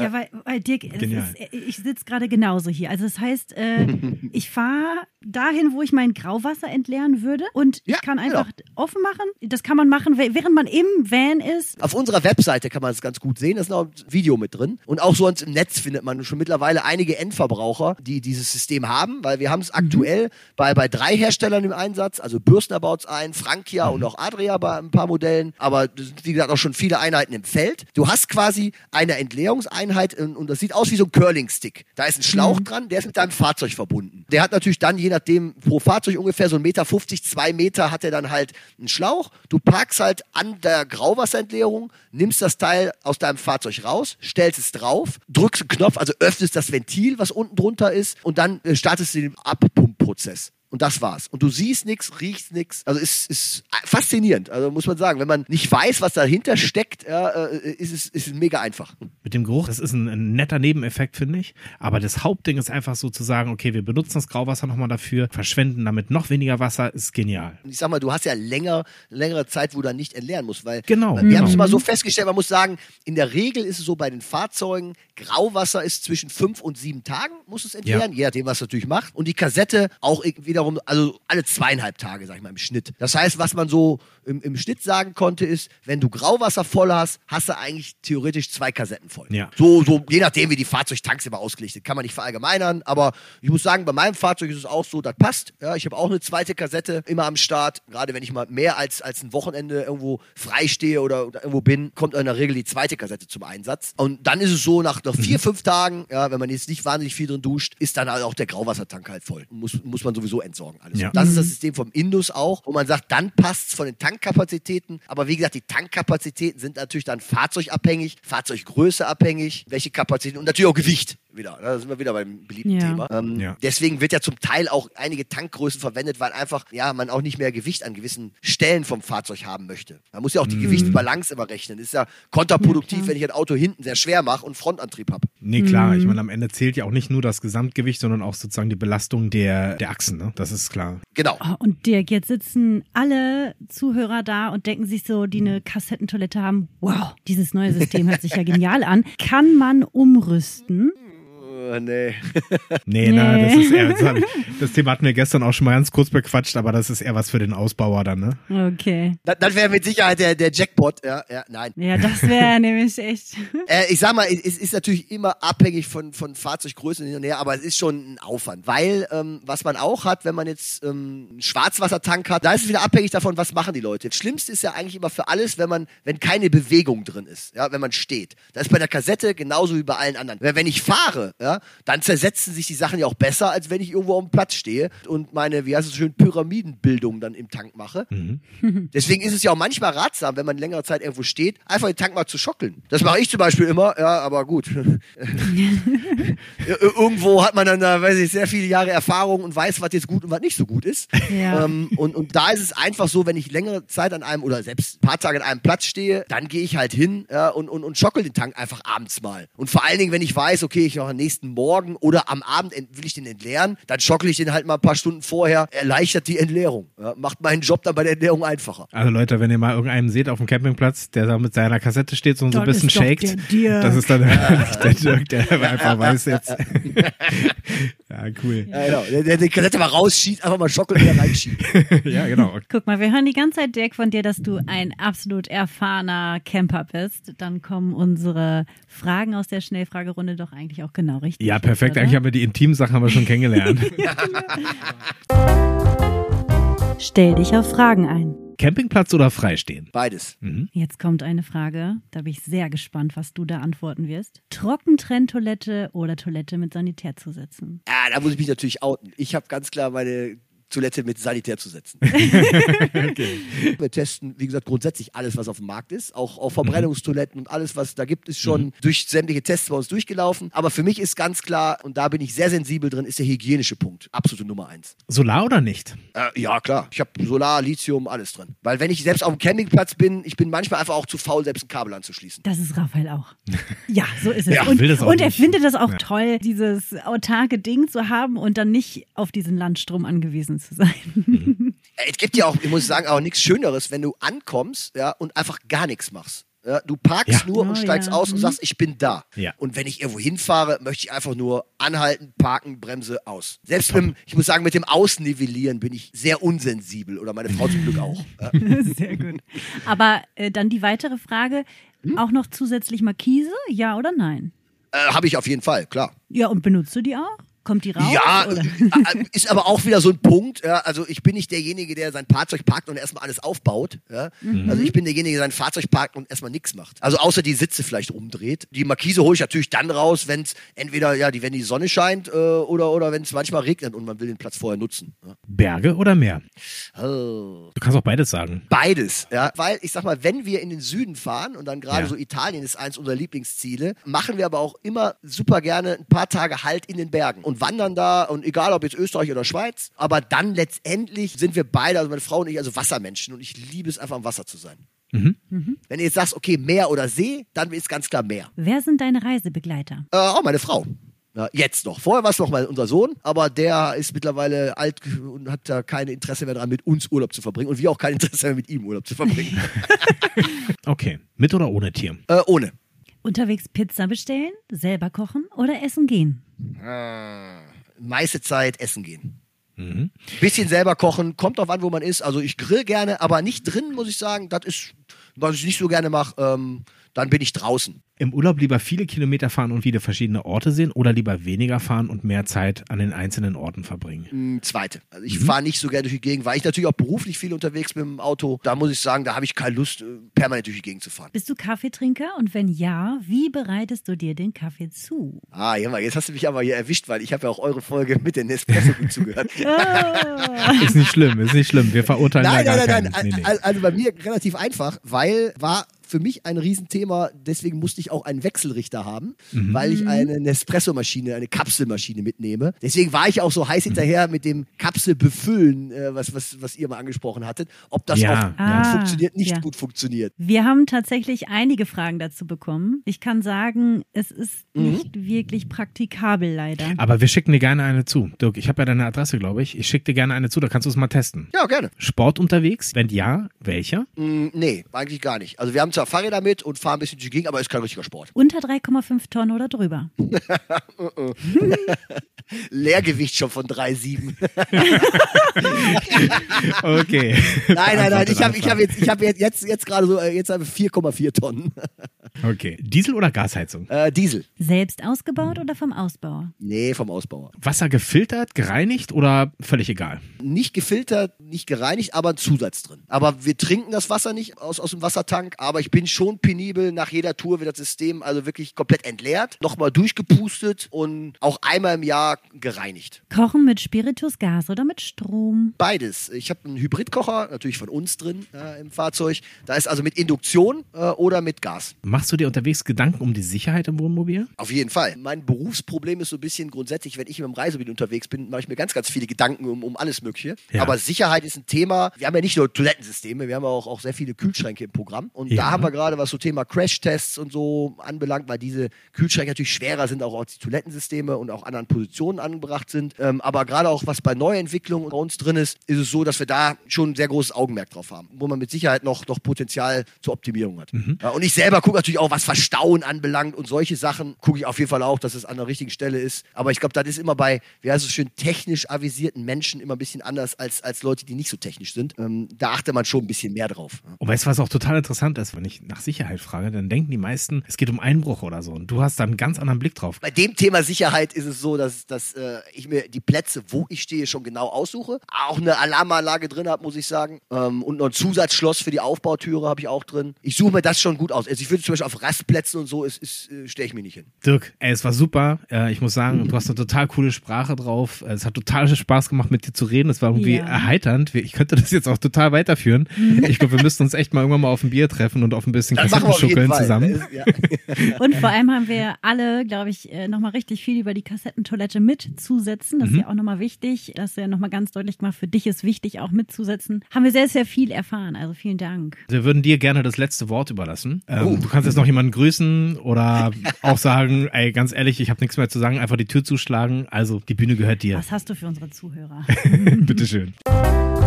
Ja, weil, weil Dirk, ist, ich sitze gerade genauso hier. Also das heißt, äh, ich fahre dahin, wo ich mein Grauwasser entleeren würde und Ja, ich kann genau. einfach offen machen. Das kann man machen, wä- während man im Van ist. Auf unserer Webseite kann man es ganz gut sehen, da ist noch ein Video mit drin. Und auch sonst im Netz findet man schon mittlerweile einige Endverbraucher, die dieses System haben, weil wir haben es aktuell bei, bei drei Herstellern im Einsatz, also Bürstner baut es ein, Frankia und auch Adria bei ein paar Modellen, aber wie gesagt auch schon viele Einheiten im Feld. Du hast quasi eine Entleerungseinheit und, und das sieht aus wie so ein Curling-Stick. Da ist ein Schlauch dran, der ist mit deinem Fahrzeug verbunden. Der hat natürlich dann, je nachdem, pro Fahrzeug ungefähr so 1,50 Meter, 2 Meter hat er dann halt einen Schlauch. Du parkst halt an der Grauwasserentleerung, nimmst das Teil aus deinem Fahrzeug raus, stellst es drauf, drückst einen Knopf, also öffnest das Ventil, was unten drunter ist, und dann äh, startest du den Abpumpprozess. Und das war's. Und du siehst nichts, riechst nichts. Also es ist faszinierend. Also muss man sagen, wenn man nicht weiß, was dahinter steckt, ja, äh, ist es ist mega einfach. Mit dem Geruch, das ist ein, ein netter Nebeneffekt, finde ich. Aber das Hauptding ist einfach so zu sagen, okay, wir benutzen das Grauwasser nochmal dafür, verschwenden damit noch weniger Wasser, ist genial. Und ich sag mal, du hast ja länger, längere Zeit, wo du dann nicht entleeren musst, weil Genau, wir haben genau. es mal so festgestellt, man muss sagen, in der Regel ist es so bei den Fahrzeugen, Grauwasser ist zwischen fünf und sieben Tagen, muss es entleeren, je nachdem, was es natürlich macht. Und die Kassette auch i- wiederum, also alle zweieinhalb Tage, sag ich mal, im Schnitt. Das heißt, was man so im, im Schnitt sagen konnte, ist, wenn du Grauwasser voll hast, hast du eigentlich theoretisch zwei Kassetten voll. Ja. So, so, je nachdem, wie die Fahrzeugtanks immer ausgelegt sind. Kann man nicht verallgemeinern, aber ich muss sagen, bei meinem Fahrzeug ist es auch so, das passt. Ja, ich habe auch eine zweite Kassette immer am Start. Gerade wenn ich mal mehr als, als ein Wochenende irgendwo frei stehe oder, oder irgendwo bin, kommt in der Regel die zweite Kassette zum Einsatz. Und dann ist es so, nach, nach vier, fünf Tagen, ja, wenn man jetzt nicht wahnsinnig viel drin duscht, ist dann halt auch der Grauwassertank halt voll. Muss, muss man sowieso entsorgen alles. Ja. Das ist das System vom Indus auch, wo man sagt, dann passt es von den Tankkapazitäten. Aber wie gesagt, die Tankkapazitäten sind natürlich dann fahrzeugabhängig, Fahrzeuggröße abhängig, welche Kapazitäten und natürlich auch Gewicht wieder. Da sind wir wieder beim beliebten Ja. Thema. Ähm, Ja. Deswegen wird ja zum Teil auch einige Tankgrößen verwendet, weil einfach ja man auch nicht mehr Gewicht an gewissen Stellen vom Fahrzeug haben möchte. Man muss ja auch die Gewichtsbalance immer rechnen. Ist ja kontraproduktiv, wenn ich ein Auto hinten sehr schwer mache und Frontantrieb habe. Nee, klar. Ich meine, am Ende zählt ja auch nicht nur das Gesamtgewicht, sondern auch sozusagen die Belastung der, der Achsen, ne? Das ist klar. Genau. Oh, und Dirk, jetzt sitzen alle Zuhörer da und denken sich so, die eine Kassettentoilette haben, wow, dieses neue System hört sich ja genial an. Kann man umrüsten? Äh, nee. Nee, na, das Nee. ist eher, das, ich, das Thema hatten wir gestern auch schon mal ganz kurz bequatscht, aber das ist eher was für den Ausbauer dann, ne? Okay. Das, das wäre mit Sicherheit der, der Jackpot. Ja, ja, nein. Ja, das wäre nämlich echt. Äh, ich sag mal, es ist natürlich immer abhängig von, von Fahrzeuggröße hin und her, aber es ist schon ein Aufwand. Weil, ähm, was man auch hat, wenn man jetzt ähm, einen Schwarzwassertank hat, da ist es wieder abhängig davon, was machen die Leute. Das Schlimmste ist ja eigentlich immer für alles, wenn man, wenn keine Bewegung drin ist, ja, wenn man steht. Das ist bei der Kassette genauso wie bei allen anderen. Wenn wenn ich fahre, ja, dann zersetzen sich die Sachen ja auch besser, als wenn ich irgendwo auf dem Platz stehe und meine, wie heißt es so schön, Pyramidenbildung dann im Tank mache. Deswegen ist es ja auch manchmal ratsam, wenn man längere Zeit irgendwo steht, einfach den Tank mal zu schockeln. Das mache ich zum Beispiel immer, ja, aber gut. Ir- Irgendwo hat man dann, da, weiß ich, sehr viele Jahre Erfahrung und weiß, was jetzt gut und was nicht so gut ist. Ja. Ähm, und, und da ist es einfach so, wenn ich längere Zeit an einem oder selbst ein paar Tage an einem Platz stehe, dann gehe ich halt hin ja, und, und, und schockel den Tank einfach abends mal. Und vor allen Dingen, wenn ich weiß, okay, ich noch am nächsten nächsten Morgen oder am Abend will ich den entleeren, dann schockel ich den halt mal ein paar Stunden vorher, erleichtert die Entleerung. Ja, macht meinen Job dann bei der Entleerung einfacher. Also Leute, wenn ihr mal irgendeinen seht auf dem Campingplatz, der da mit seiner Kassette steht und so ein bisschen Dirk. das ist dann der Dirk, der einfach weiß jetzt. ja, cool. Ja, genau. Der, der die Kassette mal rausschiebt, einfach mal schockeln und wieder reinschiebt. Ja, genau. Guck mal, wir hören die ganze Zeit, Dirk, von dir, dass du ein absolut erfahrener Camper bist. Dann kommen unsere Fragen aus der Schnellfragerunde doch eigentlich auch genau richtig. Ja, perfekt. oder? Eigentlich haben wir die intimen Sachen haben wir schon kennengelernt. Stell dich auf Fragen ein. Campingplatz oder freistehen? Beides. Jetzt kommt eine Frage, da bin ich sehr gespannt, was du da antworten wirst. Trockentrenntoilette oder Toilette mit Sanitärzusätzen? Ja, da muss ich mich natürlich outen. Ich habe ganz klar meine Toilette mit Sanitär zu setzen. Wir testen, wie gesagt, grundsätzlich alles, was auf dem Markt ist. Auch, auch Verbrennungstoiletten und alles, was da gibt, ist schon durch sämtliche Tests bei uns durchgelaufen. Aber für mich ist ganz klar, und da bin ich sehr sensibel drin, ist der hygienische Punkt. Absolute Nummer eins. Solar oder nicht? Äh, ja, klar. Ich habe Solar, Lithium, alles drin. Weil wenn ich selbst auf dem Campingplatz bin, ich bin manchmal einfach auch zu faul, selbst ein Kabel anzuschließen. Das ist Raphael auch. Ja, so ist es. Ja, und und er findet das auch Ja. toll, dieses autarke Ding zu haben und dann nicht auf diesen Landstrom angewiesen zu sein. Äh, Es gibt ja auch, ich muss sagen, auch nichts Schöneres, wenn du ankommst ja, und einfach gar nichts machst. Ja, du parkst Ja. nur und Oh, steigst ja. aus und Mhm. sagst, ich bin da. Ja. Und wenn ich irgendwo hinfahre, möchte ich einfach nur anhalten, parken, Bremse, aus. Selbst mit, dem- ich muss sagen, mit dem Ausnivellieren bin ich sehr unsensibel oder meine Frau zum Glück auch. Sehr gut. Aber äh, dann die weitere Frage, Hm? auch noch zusätzlich Markise, ja oder nein? Äh, Habe ich auf jeden Fall, klar. Ja, und benutzt du die auch? Kommt die raus? Ja, Oder? äh, ist aber auch wieder so ein Punkt. Ja, also ich bin nicht derjenige, der sein Fahrzeug parkt und erstmal alles aufbaut. Ja. Mhm. Also ich bin derjenige, der sein Fahrzeug parkt und erstmal nichts macht. Also außer die Sitze vielleicht umdreht. Die Markise hole ich natürlich dann raus, wenn es entweder ja, die, wenn die Sonne scheint äh, oder oder wenn es manchmal regnet und man will den Platz vorher nutzen. Ja. Berge oder Meer? Oh. Du kannst auch beides sagen. Beides, ja. Weil ich sag mal, wenn wir in den Süden fahren und dann gerade Ja. so Italien ist eins unserer Lieblingsziele, machen wir aber auch immer super gerne ein paar Tage Halt in den Bergen und wandern da und egal ob jetzt Österreich oder Schweiz, aber dann letztendlich sind wir beide, also meine Frau und ich, also Wassermenschen und ich liebe es einfach am Wasser zu sein. Mhm. Wenn du jetzt sagst, okay, Meer oder See, dann ist ganz klar Meer. Wer sind deine Reisebegleiter? Äh, auch meine Frau. Ja, jetzt noch. Vorher war es noch mal unser Sohn, aber der ist mittlerweile alt und hat da kein Interesse mehr dran, mit uns Urlaub zu verbringen. Und wir auch kein Interesse mehr, mit ihm Urlaub zu verbringen. Okay. Mit oder ohne Tier? äh, ohne. Unterwegs Pizza bestellen, selber kochen oder essen gehen? meiste Zeit essen gehen. Mhm. Bisschen selber kochen, kommt drauf an, wo man ist. Also ich grill gerne, aber nicht drin, muss ich sagen. Das ist, was ich nicht so gerne mache. Ähm, dann bin ich draußen. Im Urlaub lieber viele Kilometer fahren und wieder verschiedene Orte sehen oder lieber weniger fahren und mehr Zeit an den einzelnen Orten verbringen? Hm, Zweite. Also ich fahre nicht so gerne durch die Gegend, weil ich natürlich auch beruflich viel unterwegs bin mit dem Auto. Da muss ich sagen, da habe ich keine Lust, äh, permanent durch die Gegend zu fahren. Bist du Kaffeetrinker? Und wenn ja, wie bereitest du dir den Kaffee zu? Ah, ja, jetzt hast du mich aber hier erwischt, weil ich habe ja auch eure Folge mit den Nespresso gut zugehört. Ist nicht schlimm, ist nicht schlimm. Wir verurteilen Nein, da nein, gar nein, nein. keinen. Nee, nee. Al- Also bei mir relativ einfach, weil war für mich ein Riesenthema, deswegen musste ich auch einen Wechselrichter haben, Mhm. weil ich eine Nespresso-Maschine, eine Kapselmaschine mitnehme. Deswegen war ich auch so heiß hinterher mit dem Kapselbefüllen, äh, was, was, was ihr mal angesprochen hattet, ob das Ja, auch gut ja. funktioniert, nicht ja. gut funktioniert. Wir haben tatsächlich einige Fragen dazu bekommen. Ich kann sagen, es ist Mhm. nicht wirklich praktikabel leider. Aber wir schicken dir gerne eine zu. Dirk, ich habe ja deine Adresse, glaube ich. Ich schicke dir gerne eine zu, da kannst du es mal testen. Ja, gerne. Sport unterwegs? Wenn ja, welcher? Mm, nee, eigentlich gar nicht. Also wir haben zwar Fahrräder mit und fahren ein bisschen durch die Gegend, aber ist richtiger Sport. Unter 3,5 Tonnen oder drüber. Leergewicht schon von 3,7. Okay. nein, nein, nein, ich habe ich hab jetzt, ich hab jetzt, jetzt, jetzt gerade so, äh, jetzt habe ich 4,4 Tonnen. Okay. Diesel oder Gasheizung? Äh, Diesel. Selbst ausgebaut oder vom Ausbauer? Nee, vom Ausbauer. Wasser gefiltert, gereinigt oder völlig egal? Nicht gefiltert, nicht gereinigt, aber ein Zusatz drin. Aber wir trinken das Wasser nicht aus, aus dem Wassertank, aber ich bin schon penibel. Nach jeder Tour wird das System also wirklich komplett entleert, nochmal durchgepustet und auch einmal im Jahr gereinigt. Kochen mit Spiritus, Gas oder mit Strom? Beides. Ich habe einen Hybridkocher, natürlich von uns drin äh, im Fahrzeug. Da ist also mit Induktion äh, oder mit Gas. Machst machst du dir unterwegs Gedanken um die Sicherheit im Wohnmobil? Auf jeden Fall. Mein Berufsproblem ist so ein bisschen grundsätzlich, wenn ich mit dem Reisemobil unterwegs bin, mache ich mir ganz, ganz viele Gedanken um, um alles Mögliche. Ja. Aber Sicherheit ist ein Thema. Wir haben ja nicht nur Toilettensysteme, wir haben auch, auch sehr viele Kühlschränke im Programm. Und Ja. da haben wir gerade, was so Thema Crashtests und so anbelangt, weil diese Kühlschränke natürlich schwerer sind, auch als die Toilettensysteme und auch anderen Positionen angebracht sind. Ähm, aber gerade auch was bei Neuentwicklungen bei uns drin ist, ist es so, dass wir da schon ein sehr großes Augenmerk drauf haben, wo man mit Sicherheit noch, noch Potenzial zur Optimierung hat. Ja, und ich selber gucke natürlich auch, was Verstauen anbelangt und solche Sachen, gucke ich auf jeden Fall auch, dass es an der richtigen Stelle ist. Aber ich glaube, das ist immer bei, wie heißt es schön, technisch avisierten Menschen immer ein bisschen anders als, als Leute, die nicht so technisch sind. Ähm, da achtet man schon ein bisschen mehr drauf. Und weißt du, was auch total interessant ist, wenn ich nach Sicherheit frage, dann denken die meisten, es geht um Einbruch oder so. Und du hast da einen ganz anderen Blick drauf. Bei dem Thema Sicherheit ist es so, dass, dass äh, ich mir die Plätze, wo ich stehe, schon genau aussuche. Auch eine Alarmanlage drin habe, muss ich sagen. Ähm, und noch ein Zusatzschloss für die Aufbautüre habe ich auch drin. Ich suche mir das schon gut aus. Also ich würde zum Beispiel auf Rastplätzen und so, ist, ist, äh, stehe ich mir nicht hin. Dirk, ey, es war super. Äh, ich muss sagen, du hast eine total coole Sprache drauf. Äh, Es hat total Spaß gemacht, mit dir zu reden. Es war irgendwie Ja. erheiternd. Ich könnte das jetzt auch total weiterführen. Ich glaube, wir müssten uns echt mal irgendwann mal auf ein Bier treffen und auf ein bisschen Fall. zusammen. Ja. Und vor allem haben wir alle, glaube ich, äh, nochmal richtig viel über die Kassettentoilette mitzusetzen. Das ist ja auch nochmal wichtig. Das ist ja nochmal ganz deutlich gemacht. Für dich ist wichtig, auch mitzusetzen. Haben wir sehr, sehr viel erfahren. Also vielen Dank. Wir würden dir gerne das letzte Wort überlassen. Ähm, Oh. Du kannst jetzt noch jemanden grüßen oder auch sagen, ey, ganz ehrlich, ich habe nichts mehr zu sagen, einfach die Tür zuschlagen. Also die Bühne gehört dir. Was hast du für unsere Zuhörer? Bitteschön.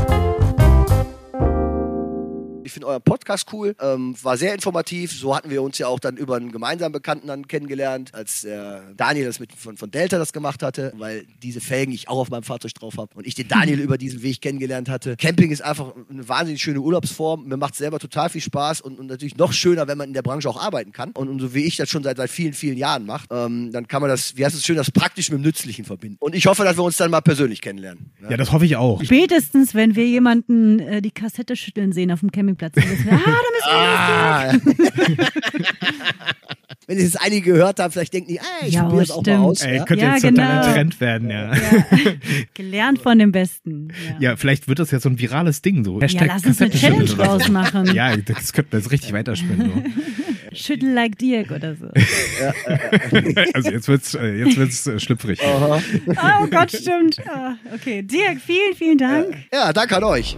Ich finde euren Podcast cool, ähm, war sehr informativ. So hatten wir uns ja auch dann über einen gemeinsamen Bekannten dann kennengelernt, als äh, Daniel das mit von, von Delta das gemacht hatte, weil diese Felgen ich auch auf meinem Fahrzeug drauf habe und ich den Daniel über diesen Weg kennengelernt hatte. Camping ist einfach eine wahnsinnig schöne Urlaubsform. Mir macht selber total viel Spaß und, und natürlich noch schöner, wenn man in der Branche auch arbeiten kann. Und, und so wie ich das schon seit, seit vielen, vielen Jahren mache, ähm, dann kann man das, wie heißt es schön, das praktisch mit dem Nützlichen verbinden. Und ich hoffe, dass wir uns dann mal persönlich kennenlernen. Ja, das hoffe ich auch. Spätestens, wenn wir jemanden äh, die Kassette schütteln sehen auf dem Campingplatz, wir, ah, da müssen wir Ah. Wenn jetzt einige gehört haben, vielleicht denken die, ey, ich Ja, probiere das auch mal aus. Ey, ja? könnte Ja, jetzt total genau. ein Trend werden, ja. gelernt von dem Besten. Ja, Ja, vielleicht wird das ja so ein virales Ding so. Hashtag ja lass uns eine Challenge draus machen. Ja, das könnten wir jetzt richtig weiterspinnen. So. Schüttel like Dirk oder so. Also jetzt wird's, äh, jetzt wird's äh, schlüpfrig. Oh Gott, stimmt. Ah, okay, Dirk, vielen, vielen Dank. ja, danke an euch.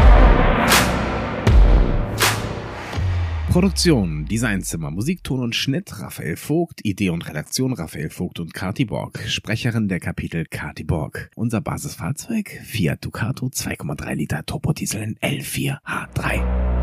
Produktion, Designzimmer, Musikton und Schnitt Raphael Vogt, Idee und Redaktion Raphael Vogt und Kati Borg, Sprecherin der Kapitel Kati Borg. Unser Basisfahrzeug Fiat Ducato 2,3 Liter Turbodiesel in L4H3.